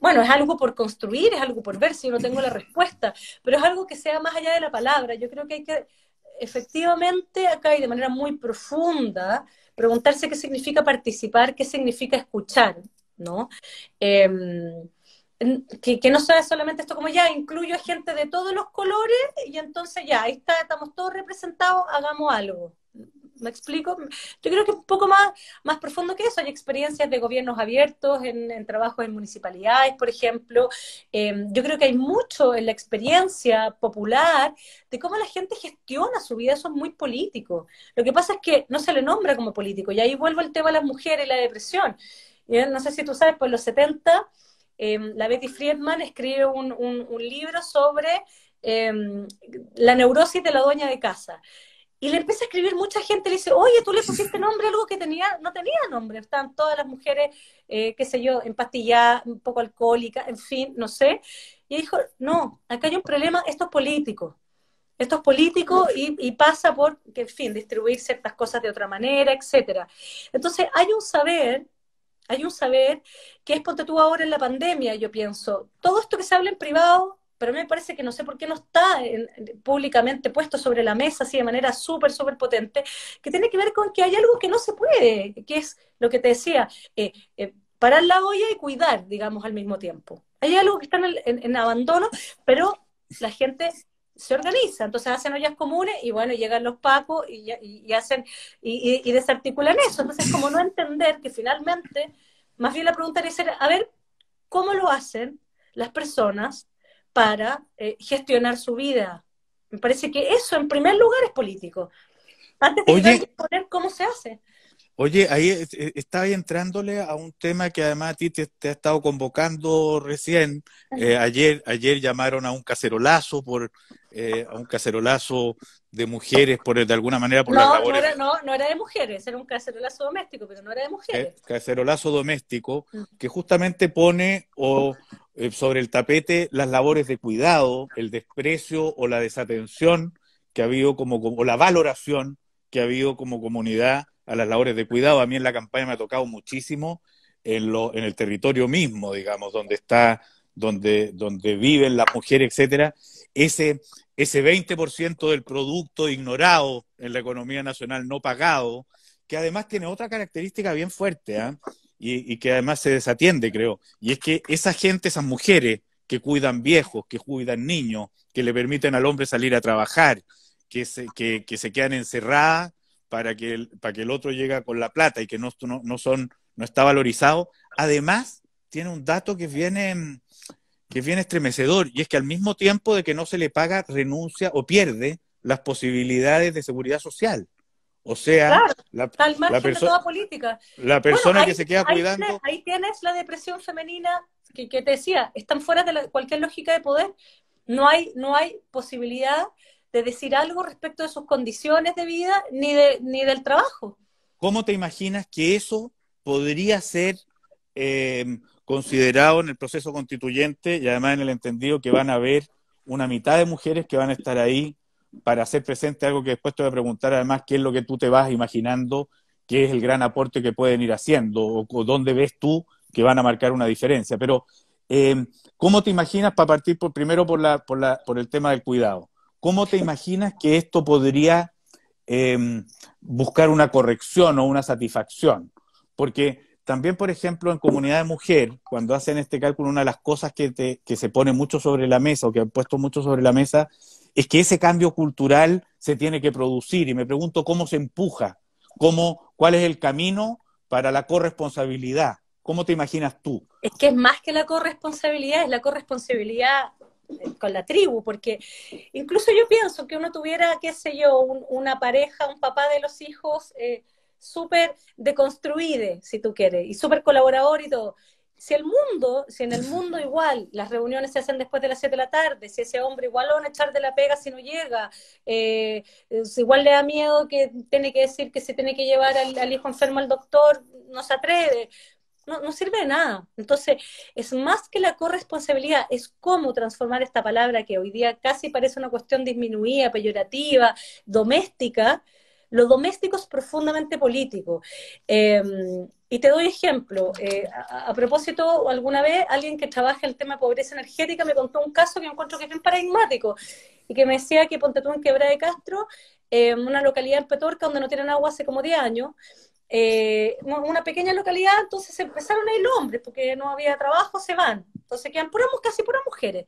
bueno, es algo por construir, es algo por ver si yo no tengo la respuesta, pero es algo que sea más allá de la palabra. Yo creo que hay que efectivamente acá y de manera muy profunda preguntarse qué significa participar, qué significa escuchar, ¿no? Em, que, no sea solamente esto como ya incluyo a gente de todos los colores y entonces ya, ahí está, estamos todos representados, hagamos algo. ¿Me explico? Yo creo que un poco más, más profundo que eso. Hay experiencias de gobiernos abiertos en, en trabajos en municipalidades, por ejemplo. Em, yo creo que hay mucho en la experiencia popular de cómo la gente gestiona su vida. Eso es muy político. Lo que pasa es que no se le nombra como político. Y ahí vuelvo al tema de las mujeres y la depresión. no sé si tú sabes, pues los 70, em, la Betty Friedman escribe un libro sobre em, la neurosis de la dueña de casa. Y le empieza a escribir mucha gente, le dice, oye, tú le pusiste nombre a algo que tenía, no tenía nombre. Están todas las mujeres, eh, qué sé yo, empastilladas, un poco alcohólicas, en fin, no sé. Y dijo, no, acá hay un problema, esto es político. Esto es político y, pasa por, que, en fin, distribuir ciertas cosas de otra manera, etcétera. Entonces, hay un saber, hay un saber que es, ponte tú ahora en la pandemia, yo pienso, todo esto que se habla en privado pero a mí me parece que no sé por qué no está públicamente puesto sobre la mesa así de manera súper, súper potente, que tiene que ver con que hay algo que no se puede, que es lo que te decía, eh, eh, parar la olla y cuidar, digamos, al mismo tiempo. Hay algo que está en, abandono, pero la gente se organiza, entonces hacen ollas comunes y bueno, llegan los pacos y, hacen y, y, desarticulan eso. Entonces, como no entender que finalmente, más bien la pregunta es, a ver, ¿cómo lo hacen las personas para eh, gestionar su vida. Me parece que eso, en primer lugar, es político. Antes de poner cómo se hace. Oye, ahí estaba entrándole a un tema que además a ti te, ha estado convocando recién. Eh, ayer, ayer llamaron a un cacerolazo por eh, a un cacerolazo de mujeres por de alguna manera por las labores. No era, no, no era de mujeres, era un cacerolazo doméstico, pero no era de mujeres. Eh, cacerolazo doméstico que justamente pone o sobre el tapete las labores de cuidado, el desprecio o la desatención que ha habido como, como o la valoración que ha habido como comunidad a las labores de cuidado. A mí en la campaña me ha tocado muchísimo en, lo, en el territorio mismo, digamos, donde está, donde, donde viven las mujeres, etcétera, ese, ese 20% del producto ignorado en la economía nacional no pagado, que además tiene otra característica bien fuerte, ¿ah? y, y, que además se desatiende, creo, y es que esa gente, esas mujeres que cuidan viejos, que cuidan niños, que le permiten al hombre salir a trabajar, que se, que, que se quedan encerradas para que el, para que el otro llegue con la plata y que no, no, son, no está valorizado, además tiene un dato que viene, que viene estremecedor, y es que al mismo tiempo de que no se le paga, renuncia o pierde las posibilidades de seguridad social. O sea, la, la, persona política. La persona que se queda cuidando. ahí tienes la depresión femenina que, te decía, están fuera de cualquier lógica de poder. No hay, no hay posibilidad de decir algo respecto de sus condiciones de vida ni, de, ni del trabajo. ¿Cómo te imaginas que eso podría ser eh, considerado en el proceso constituyente y además en el entendido que van a haber una mitad de mujeres que van a estar ahí para hacer presente algo que después te voy a preguntar además qué es lo que tú te vas imaginando qué es el gran aporte que pueden ir haciendo o, dónde ves tú que van a marcar una diferencia. Pero, eh, ¿cómo te imaginas para partir por, primero por, la, por, la, por el tema del cuidado? ¿Cómo te imaginas que esto podría em, buscar una corrección o una satisfacción? Porque también, por ejemplo, en comunidad de mujer, cuando hacen este cálculo, una de las cosas que, se pone mucho sobre la mesa o que han puesto mucho sobre la mesa es que ese cambio cultural se tiene que producir. Y me pregunto cómo se empuja, cómo, cuál es el camino para la corresponsabilidad. ¿Cómo te imaginas tú? Es que es más que la corresponsabilidad, es la corresponsabilidad con la tribu, porque incluso yo pienso que uno tuviera, qué sé yo, una pareja, un papá de los hijos eh, súper deconstruido, si tú quieres, y súper colaborador y todo. Si el mundo, si en el mundo <laughs> igual las reuniones se hacen después de las 7 de la tarde, si ese hombre igual lo van a echar de la pega si no llega, eh, si igual le da miedo que tiene que decir que se tiene que llevar al hijo enfermo al doctor, no se atreve, no, sirve de nada. Entonces, es más que la corresponsabilidad, es cómo transformar esta palabra que hoy día casi parece una cuestión disminuida, peyorativa, doméstica. Lo doméstico es profundamente político. Em, y te doy ejemplo. Eh, a, propósito, alguna vez alguien que trabaja el tema de pobreza energética me contó un caso que encuentro que es bien paradigmático y que me decía que Ponte tú en Quebra de Castro, en una localidad en Petorca donde no tienen agua hace como 10 años, eh, una pequeña localidad, entonces empezaron a ir hombres, porque no había trabajo, se van. Entonces quedan puras, casi puras mujeres.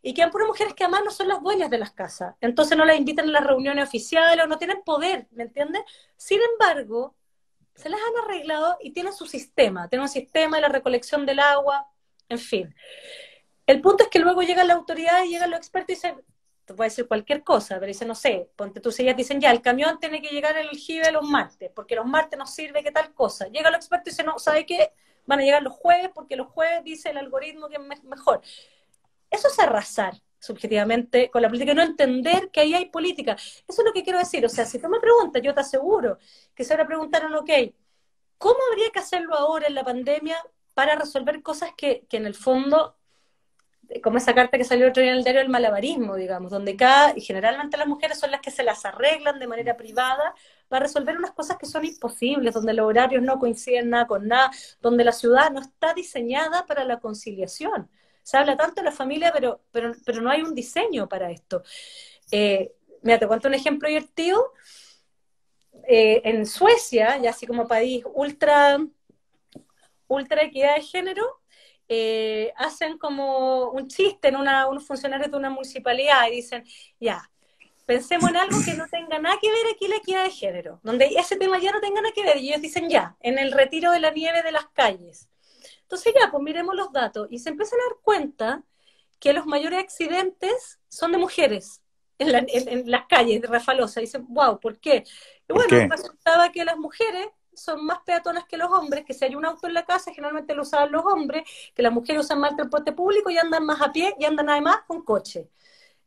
Y quedan puras mujeres que además no son las dueñas de las casas. Entonces no las invitan a las reuniones oficiales o no tienen poder, ¿me entiendes? Sin embargo, se las han arreglado y tienen su sistema. Tienen un sistema de la recolección del agua, en fin. El punto es que luego llega la autoridad y llegan los expertos y dicen, puede ser cualquier cosa, pero dice, no sé, ponte tus ellas dicen, ya, el camión tiene que llegar el aljibe los martes, porque los martes nos sirve que tal cosa. Llega el experto y dice, no, ¿sabe qué? Van a llegar los jueves, porque los jueves dice el algoritmo que es mejor. Eso es arrasar subjetivamente con la política, no entender que ahí hay política. Eso es lo que quiero decir. O sea, si tú me preguntas, yo te aseguro que se ahora preguntaron, ok, ¿cómo habría que hacerlo ahora en la pandemia para resolver cosas que, que en el fondo como esa carta que salió otro día en el diario del malabarismo, digamos, donde cada, y generalmente las mujeres son las que se las arreglan de manera privada para resolver unas cosas que son imposibles, donde los horarios no coinciden nada con nada, donde la ciudad no está diseñada para la conciliación. Se habla tanto de la familia, pero, pero, pero no hay un diseño para esto. Eh, mira, te cuento un ejemplo divertido. Eh, en Suecia, ya así como país ultra, ultra equidad de género, eh, hacen como un chiste en una, unos funcionarios de una municipalidad y dicen, ya, pensemos en algo que no tenga nada que ver aquí la equidad de género, donde ese tema ya no tenga nada que ver, y ellos dicen ya, en el retiro de la nieve de las calles. Entonces ya, pues miremos los datos, y se empiezan a dar cuenta que los mayores accidentes son de mujeres en, las calles de Rafalosa. Y dicen, wow, ¿por qué? Y bueno, resultaba que las mujeres son más peatonas que los hombres, que si hay un auto en la casa, generalmente lo usaban los hombres, que las mujeres usan más transporte público y andan más a pie y andan además con coche.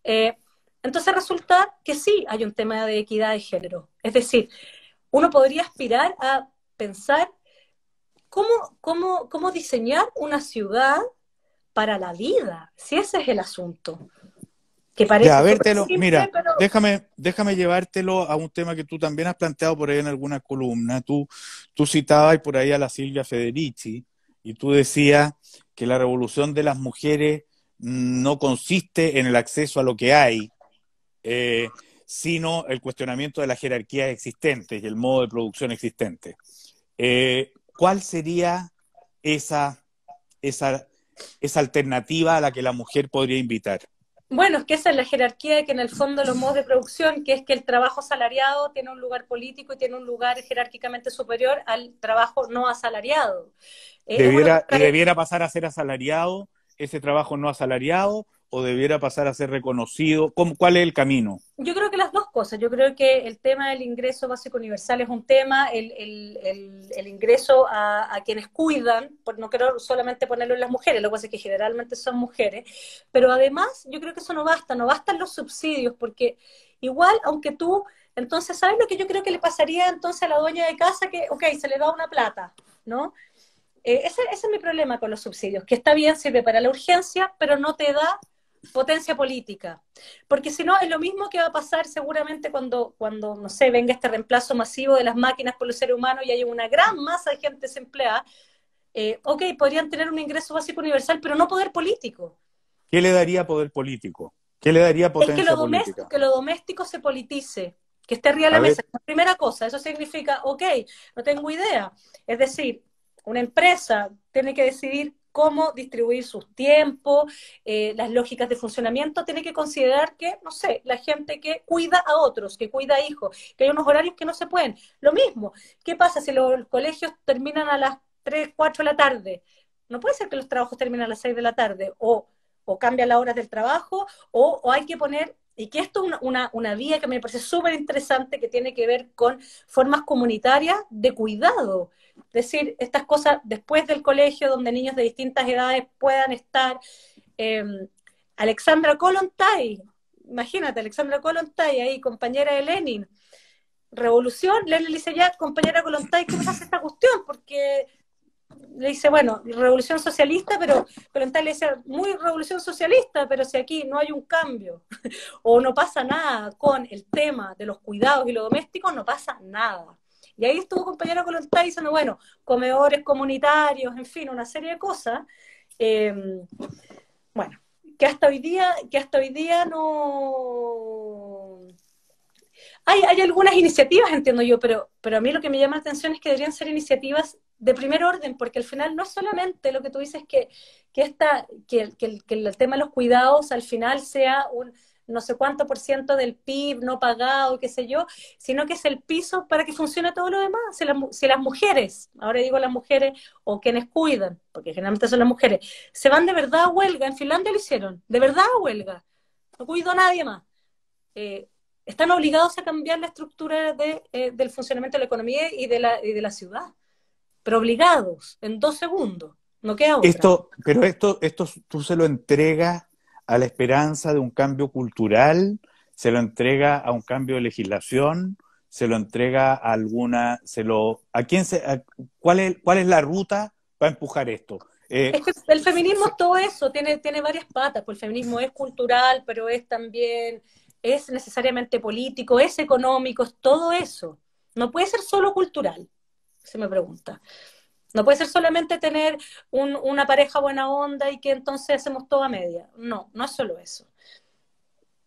Eh, entonces resulta que sí hay un tema de equidad de género. Es decir, uno podría aspirar a pensar cómo, cómo, cómo diseñar una ciudad para la vida, si ese es el asunto. Que parece ya, mira, déjame, déjame llevártelo a un tema que tú también has planteado por ahí en alguna columna. Tú, tú citabas por ahí a la Silvia Federici y tú decías que la revolución de las mujeres no consiste en el acceso a lo que hay, eh, sino el cuestionamiento de las jerarquías existentes y el modo de producción existente. Eh, ¿Cuál sería esa, esa, esa alternativa a la que la mujer podría invitar? Bueno, es que esa es la jerarquía de que en el fondo los modos de producción, que es que el trabajo asalariado tiene un lugar político y tiene un lugar jerárquicamente superior al trabajo no asalariado. Eh, debiera, debiera pasar a ser asalariado ese trabajo no asalariado o debiera pasar a ser reconocido? ¿Cuál es el camino? Yo creo que las dos cosas. Yo creo que el tema del ingreso básico universal es un tema, el, ingreso a, quienes cuidan, no quiero solamente ponerlo en las mujeres, lo que pasa es que generalmente son mujeres, pero además yo creo que eso no basta, no bastan los subsidios, porque igual, aunque tú, entonces, ¿sabes lo que yo creo que le pasaría entonces a la dueña de casa? Que, ok, se le da una plata, ¿no? Eh, ese, es mi problema con los subsidios, que está bien, sirve para la urgencia, pero no te da potencia política. Porque si no, es lo mismo que va a pasar seguramente cuando, cuando, no sé, venga este reemplazo masivo de las máquinas por los seres humanos y haya una gran masa de gente desempleada. Eh, ok, podrían tener un ingreso básico universal, pero no poder político. ¿Qué le daría poder político? ¿Qué le daría potencia es que lo política? Doméstico, que lo doméstico se politice, que esté arriba de la mesa. La primera cosa, eso significa, ok, no tengo idea. Es decir, una empresa tiene que decidir cómo distribuir sus tiempos, eh, las lógicas de funcionamiento, tiene que considerar que, no sé, la gente que cuida a otros, que cuida a hijos, que hay unos horarios que no se pueden. Lo mismo, ¿qué pasa si los colegios terminan a las 3, 4 de la tarde? No puede ser que los trabajos terminen a las 6 de la tarde, o, o cambian las horas del trabajo, o, hay que poner y que esto es una, una, vía que me parece súper interesante que tiene que ver con formas comunitarias de cuidado. Decir, estas cosas después del colegio donde niños de distintas edades puedan estar. Em, Alexandra Kolontai, imagínate, Alexandra Kolontai ahí, compañera de Lenin. Revolución, Lenin le dice ya, compañera Kolontai, ¿cómo se hace esta cuestión? Porque le dice, bueno, revolución socialista, pero, pero le dice, muy revolución socialista, pero si aquí no hay un cambio <laughs> o no pasa nada con el tema de los cuidados y lo doméstico, no pasa nada. Y ahí estuvo compañero Colontay diciendo, bueno, comedores comunitarios, en fin, una serie de cosas. Em, bueno, que hasta hoy día, que hasta hoy día no hay, hay algunas iniciativas, entiendo yo, pero, pero a mí lo que me llama la atención es que deberían ser iniciativas de primer orden, porque al final no es solamente lo que tú dices que, que, esta, que, que, el, tema de los cuidados al final sea un no sé cuánto por ciento del PIB no pagado, qué sé yo, sino que es el piso para que funcione todo lo demás. Si, las mujeres, ahora digo las mujeres o quienes cuidan, porque generalmente son las mujeres, se van de verdad a huelga, en Finlandia lo hicieron, de verdad a huelga, no cuido a nadie más. Eh, están obligados a cambiar la estructura de, eh, del funcionamiento de la economía y de la, y de la ciudad pero obligados, en dos segundos. No queda otra. Esto, pero esto, esto tú se lo entregas a la esperanza de un cambio cultural, se lo entrega a un cambio de legislación, se lo entrega a alguna, se lo, ¿a quién se, cuál es, cuál es la ruta para empujar esto? Eh, es que el feminismo es todo eso, tiene, tiene varias patas, pues el feminismo es cultural, pero es también, es necesariamente político, es económico, es todo eso. No puede ser solo cultural se me pregunta. No puede ser solamente tener una pareja buena onda y que entonces hacemos toda media. No, no es solo eso.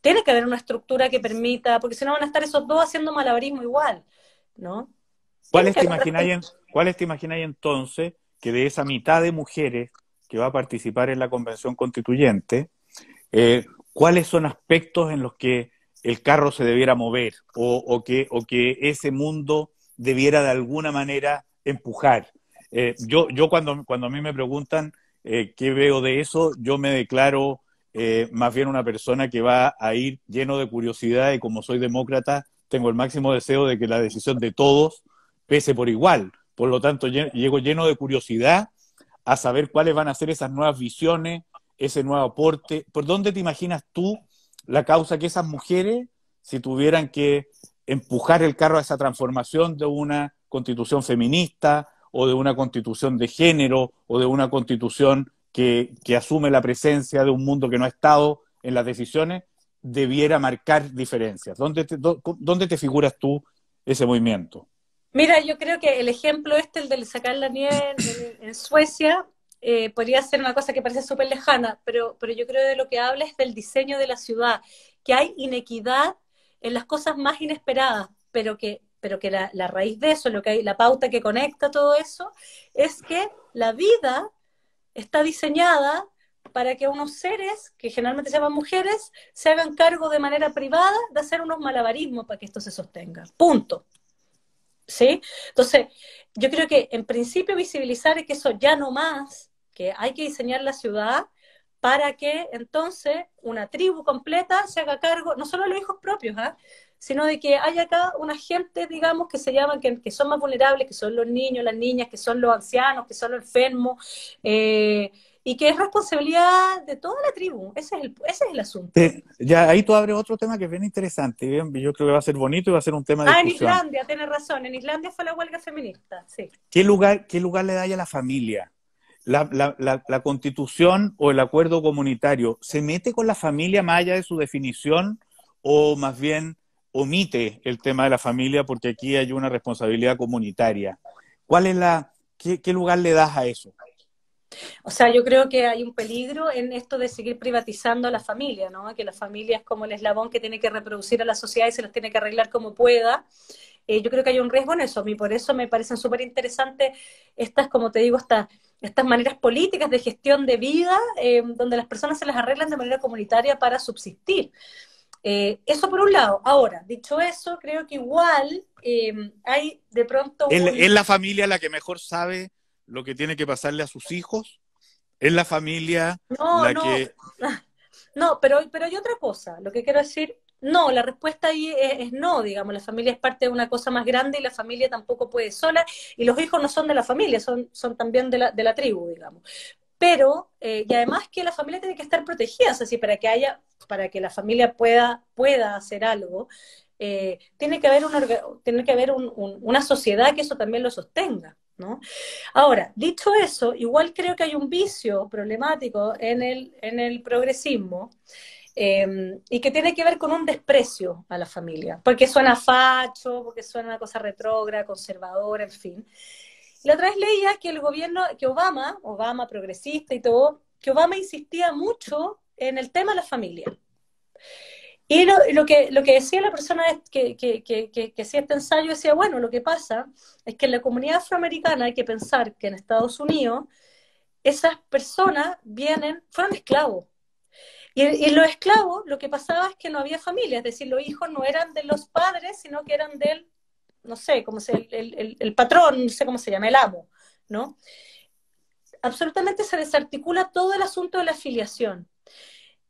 Tiene que haber una estructura que permita, porque si no van a estar esos dos haciendo malabarismo igual, ¿no? ¿Cuál es, te imagináis, ¿Cuál entonces que de esa mitad de mujeres que va a participar en la convención constituyente, eh, cuáles son aspectos en los que el carro se debiera mover o, que, o que ese mundo debiera de alguna manera empujar. Eh, yo, yo cuando, cuando a mí me preguntan eh, qué veo de eso, yo me declaro eh, más bien una persona que va a ir lleno de curiosidad y como soy demócrata, tengo el máximo deseo de que la decisión de todos pese por igual. Por lo tanto, llego lleno de curiosidad a saber cuáles van a ser esas nuevas visiones, ese nuevo aporte. ¿Por dónde te imaginas tú la causa que esas mujeres, si tuvieran que empujar el carro a esa transformación de una constitución feminista o de una constitución de género o de una constitución que, asume la presencia de un mundo que no ha estado en las decisiones, debiera marcar diferencias. ¿Dónde te, ¿Dónde te figuras tú ese movimiento? Mira, yo creo que el ejemplo este, el de sacar la nieve en, Suecia, eh, podría ser una cosa que parece súper lejana, pero, pero yo creo que de lo que habla es del diseño de la ciudad, que hay inequidad en las cosas más inesperadas, pero que, pero que la, raíz de eso, lo que hay, la pauta que conecta todo eso, es que la vida está diseñada para que unos seres, que generalmente se llaman mujeres, se hagan cargo de manera privada de hacer unos malabarismos para que esto se sostenga. Punto. ¿Sí? Entonces, yo creo que en principio visibilizar es que eso ya no más, que hay que diseñar la ciudad para que entonces una tribu completa se haga cargo, no solo de los hijos propios, ¿ah? Sino de que haya acá una gente, digamos, que se llaman, que, son más vulnerables, que son los niños, las niñas, que son los ancianos, que son los enfermos, eh, y que es responsabilidad de toda la tribu. Ese es el, ese es el asunto. ya ahí tú abres otro tema que es bien interesante. Bien, yo creo que va a ser bonito y va a ser un tema de Ah, en Islandia, tienes razón. En Islandia fue la huelga feminista, sí. ¿Qué lugar, qué lugar le da a la familia? La, la, la, constitución o el acuerdo comunitario se mete con la familia más allá de su definición o más bien omite el tema de la familia porque aquí hay una responsabilidad comunitaria. ¿Cuál es la, qué, lugar le das a eso? O sea, yo creo que hay un peligro en esto de seguir privatizando a la familia, ¿no? Que la familia es como el eslabón que tiene que reproducir a la sociedad y se los tiene que arreglar como pueda. Eh, yo creo que hay un riesgo en eso. Mí por eso me parecen súper interesantes estas, como te digo, estas, estas maneras políticas de gestión de vida, eh, donde las personas se las arreglan de manera comunitaria para subsistir. Eh, eso por un lado. Ahora, dicho eso, creo que igual hay de pronto... ¿Es la familia la que mejor sabe lo que tiene que pasarle a sus hijos? ¿Es la familia la que...? <laughs> No, pero, pero hay otra cosa. Lo que quiero decir, no, la respuesta ahí es, no, digamos, la familia es parte de una cosa más grande y la familia tampoco puede sola y los hijos no son de la familia, son, son también de la, de la tribu, digamos. Pero, eh, y además que la familia tiene que estar protegida, es decir, para que haya, para que la familia pueda, pueda hacer algo, eh, tiene que haber, una, tiene que haber una sociedad que eso también lo sostenga. ¿no? Ahora, dicho eso, igual creo que hay un vicio problemático en el, en el progresismo em, y que tiene que ver con un desprecio a la familia, porque suena facho, porque suena una cosa retrógrada, conservadora, en fin. La otra vez leía que el gobierno, que Obama, Obama progresista y todo, que Obama insistía mucho en el tema de la familia. Y lo, que, lo que decía la persona que, que, que, que, hacía este ensayo decía, bueno, lo que pasa es que en la comunidad afroamericana hay que pensar que en Estados Unidos esas personas vienen, fueron esclavos. Y, y los esclavos lo que pasaba es que no había familia, es decir, los hijos no eran de los padres, sino que eran del, no sé, cómo se, el, el, patrón, no sé cómo se llama, el amo, ¿no? Absolutamente se desarticula todo el asunto de la afiliación.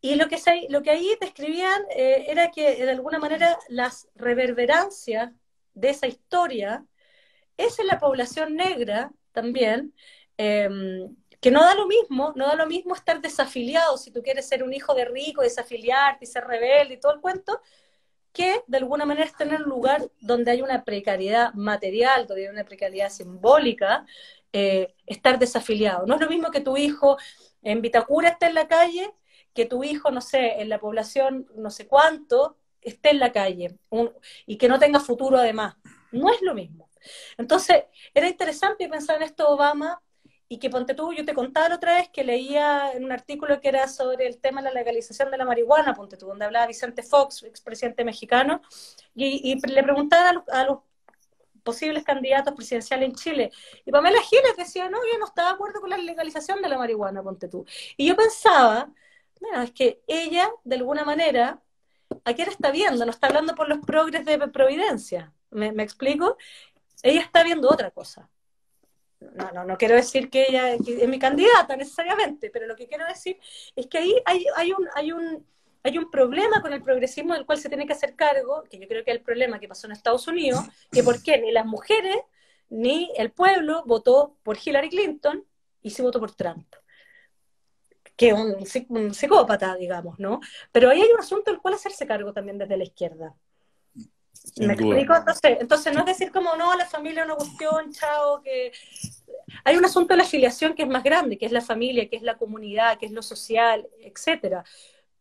Y lo que, lo que ahí describían eh, era que de alguna manera las reverberancias de esa historia es en la población negra también, em, que no da lo mismo, no da lo mismo estar desafiliado si tú quieres ser un hijo de rico, desafiliarte y ser rebelde y todo el cuento, que de alguna manera es tener un lugar donde hay una precariedad material, donde hay una precariedad simbólica, eh, estar desafiliado. No es lo mismo que tu hijo en Vitacura esté en la calle que tu hijo, no sé, en la población no sé cuánto, esté en la calle y que no tenga futuro además. No es lo mismo. Entonces, era interesante pensar en esto Obama y que ponte tú, yo te contaba la otra vez que leía en un artículo que era sobre el tema de la legalización de la marihuana, ponte tú, donde hablaba Vicente Fox, expresidente mexicano, y, le preguntaba a los, posibles candidatos presidenciales en Chile. Y Pamela Giles decía, no, yo no estaba de acuerdo con la legalización de la marihuana, ponte tú. Y yo pensaba, bueno, es que ella, de alguna manera, ¿a quién está viendo? No está hablando por los progres de Providencia. ¿Me, explico? Ella está viendo otra cosa. No, no, no quiero decir que ella es mi candidata necesariamente, pero lo que quiero decir es que ahí hay, hay, un, hay, un, hay un problema con el progresismo del cual se tiene que hacer cargo, que yo creo que es el problema que pasó en Estados Unidos, que por qué ni las mujeres ni el pueblo votó por Hillary Clinton y sí votó por Trump que es un, psicópata, digamos, ¿no? Pero ahí hay un asunto del cual hacerse cargo también desde la izquierda. ¿Me explico? Entonces, entonces no es decir como, no, la familia es una cuestión, chao, que... Hay un asunto de la afiliación que es más grande, que es la familia, que es la comunidad, que es lo social, etcétera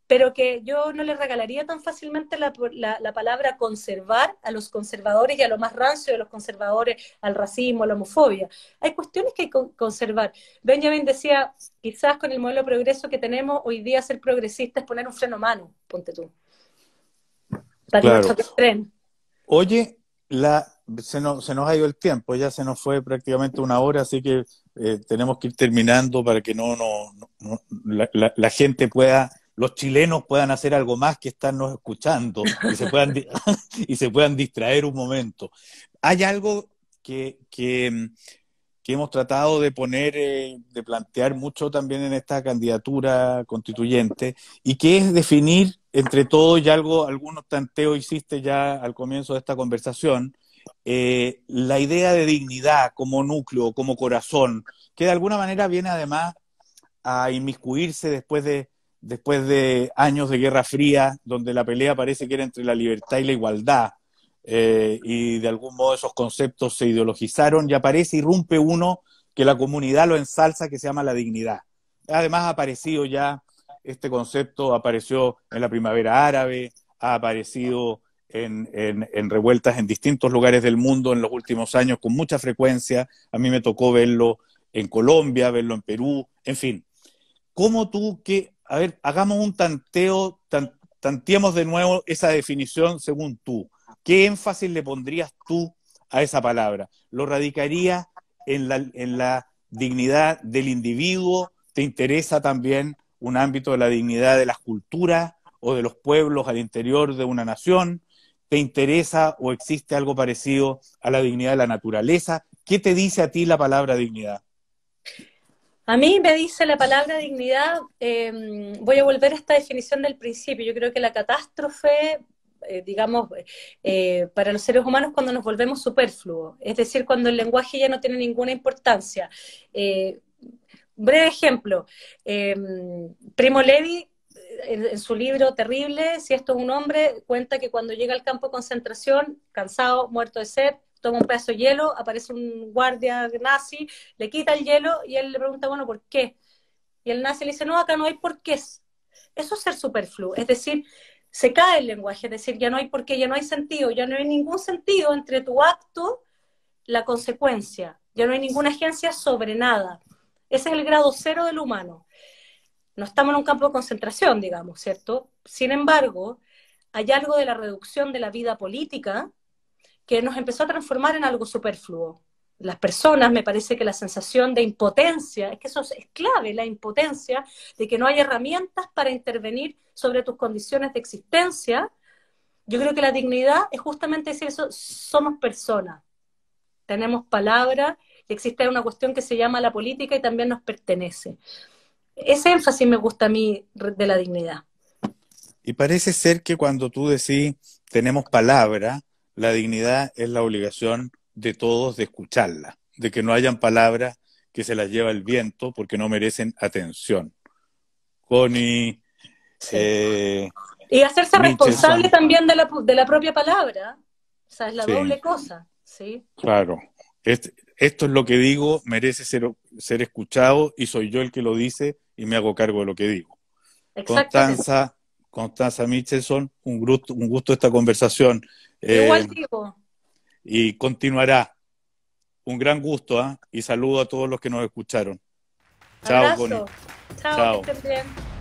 pero que yo no le regalaría tan fácilmente la, palabra conservar a los conservadores y a lo más rancio de los conservadores, al racismo, a la homofobia. Hay cuestiones que hay que conservar. Benjamin decía, quizás con el modelo de progreso que tenemos hoy día, ser progresista es poner un freno mano, ponte tú. Para tren. Oye, la, se, nos, se nos ha ido el tiempo, ya se nos fue prácticamente una hora, así que eh, tenemos que ir terminando para que no, no, la gente pueda los chilenos puedan hacer algo más que estarnos escuchando y se puedan, <laughs> y se puedan distraer un momento. Hay algo que, que, hemos tratado de poner, eh, de plantear mucho también en esta candidatura constituyente, y que es definir entre todos, y algo, algunos tanteos hiciste ya al comienzo de esta conversación, eh, la idea de dignidad como núcleo, como corazón, que de alguna manera viene además a inmiscuirse después de después de años de Guerra Fría, donde la pelea parece que era entre la libertad y la igualdad, eh, y de algún modo esos conceptos se ideologizaron, y aparece, irrumpe uno que la comunidad lo ensalza, que se llama la dignidad. Además ha aparecido ya, este concepto apareció en la primavera árabe, ha aparecido en, revueltas en distintos lugares del mundo en los últimos años con mucha frecuencia. A mí me tocó verlo en Colombia, verlo en Perú, en fin. ¿Cómo tú, qué, a ver, hagamos un tanteo, tanteemos de nuevo esa definición según tú. ¿Qué énfasis le pondrías tú a esa palabra? ¿Lo radicaría en la, en la dignidad del individuo? ¿Te interesa también un ámbito de la dignidad de las culturas o de los pueblos al interior de una nación? ¿Te interesa o existe algo parecido a la dignidad de la naturaleza? ¿Qué te dice a ti la palabra dignidad? A mí me dice la palabra dignidad, em, voy a volver a esta definición del principio, yo creo que la catástrofe, eh, digamos, eh, para los seres humanos cuando nos volvemos superfluos, es decir, cuando el lenguaje ya no tiene ninguna importancia. Eh, breve ejemplo, em, Primo Levi en, su libro terrible, Si esto es un hombre, cuenta que cuando llega al campo de concentración, cansado, muerto de sed, toma un pedazo de hielo, aparece un guardia nazi, le quita el hielo y él le pregunta, bueno, ¿por qué? Y el nazi le dice, no, acá no hay por qué. Eso es ser superfluo, es decir, se cae el lenguaje, es decir, ya no hay por qué, ya no hay sentido, ya no hay ningún sentido entre tu acto, la consecuencia, ya no hay ninguna agencia sobre nada. Ese es el grado cero del humano. No estamos en un campo de concentración, digamos, ¿cierto? Sin embargo, hay algo de la reducción de la vida política que nos empezó a transformar en algo superfluo. Las personas, me parece que la sensación de impotencia, es que eso es clave, la impotencia de que no hay herramientas para intervenir sobre tus condiciones de existencia. Yo creo que la dignidad es justamente decir eso, somos personas, tenemos palabra existe una cuestión que se llama la política y también nos pertenece. Ese énfasis me gusta a mí de la dignidad. Y parece ser que cuando tú decís tenemos palabra, la dignidad es la obligación de todos de escucharla, de que no hayan palabras que se las lleva el viento porque no merecen atención. Connie. Eh, y hacerse responsable también de la, de la propia palabra. O sea, es la doble cosa. ¿sí? Claro. Esto es lo que digo, merece ser, ser escuchado y soy yo el que lo dice y me hago cargo de lo que digo. Constanza, Constanza Michelson, un gusto, un gusto esta conversación. Igual eh, digo. Y continuará. Un gran gusto ¿ah? y saludo a todos los que nos escucharon. Chao, Chao. Chao. Bien.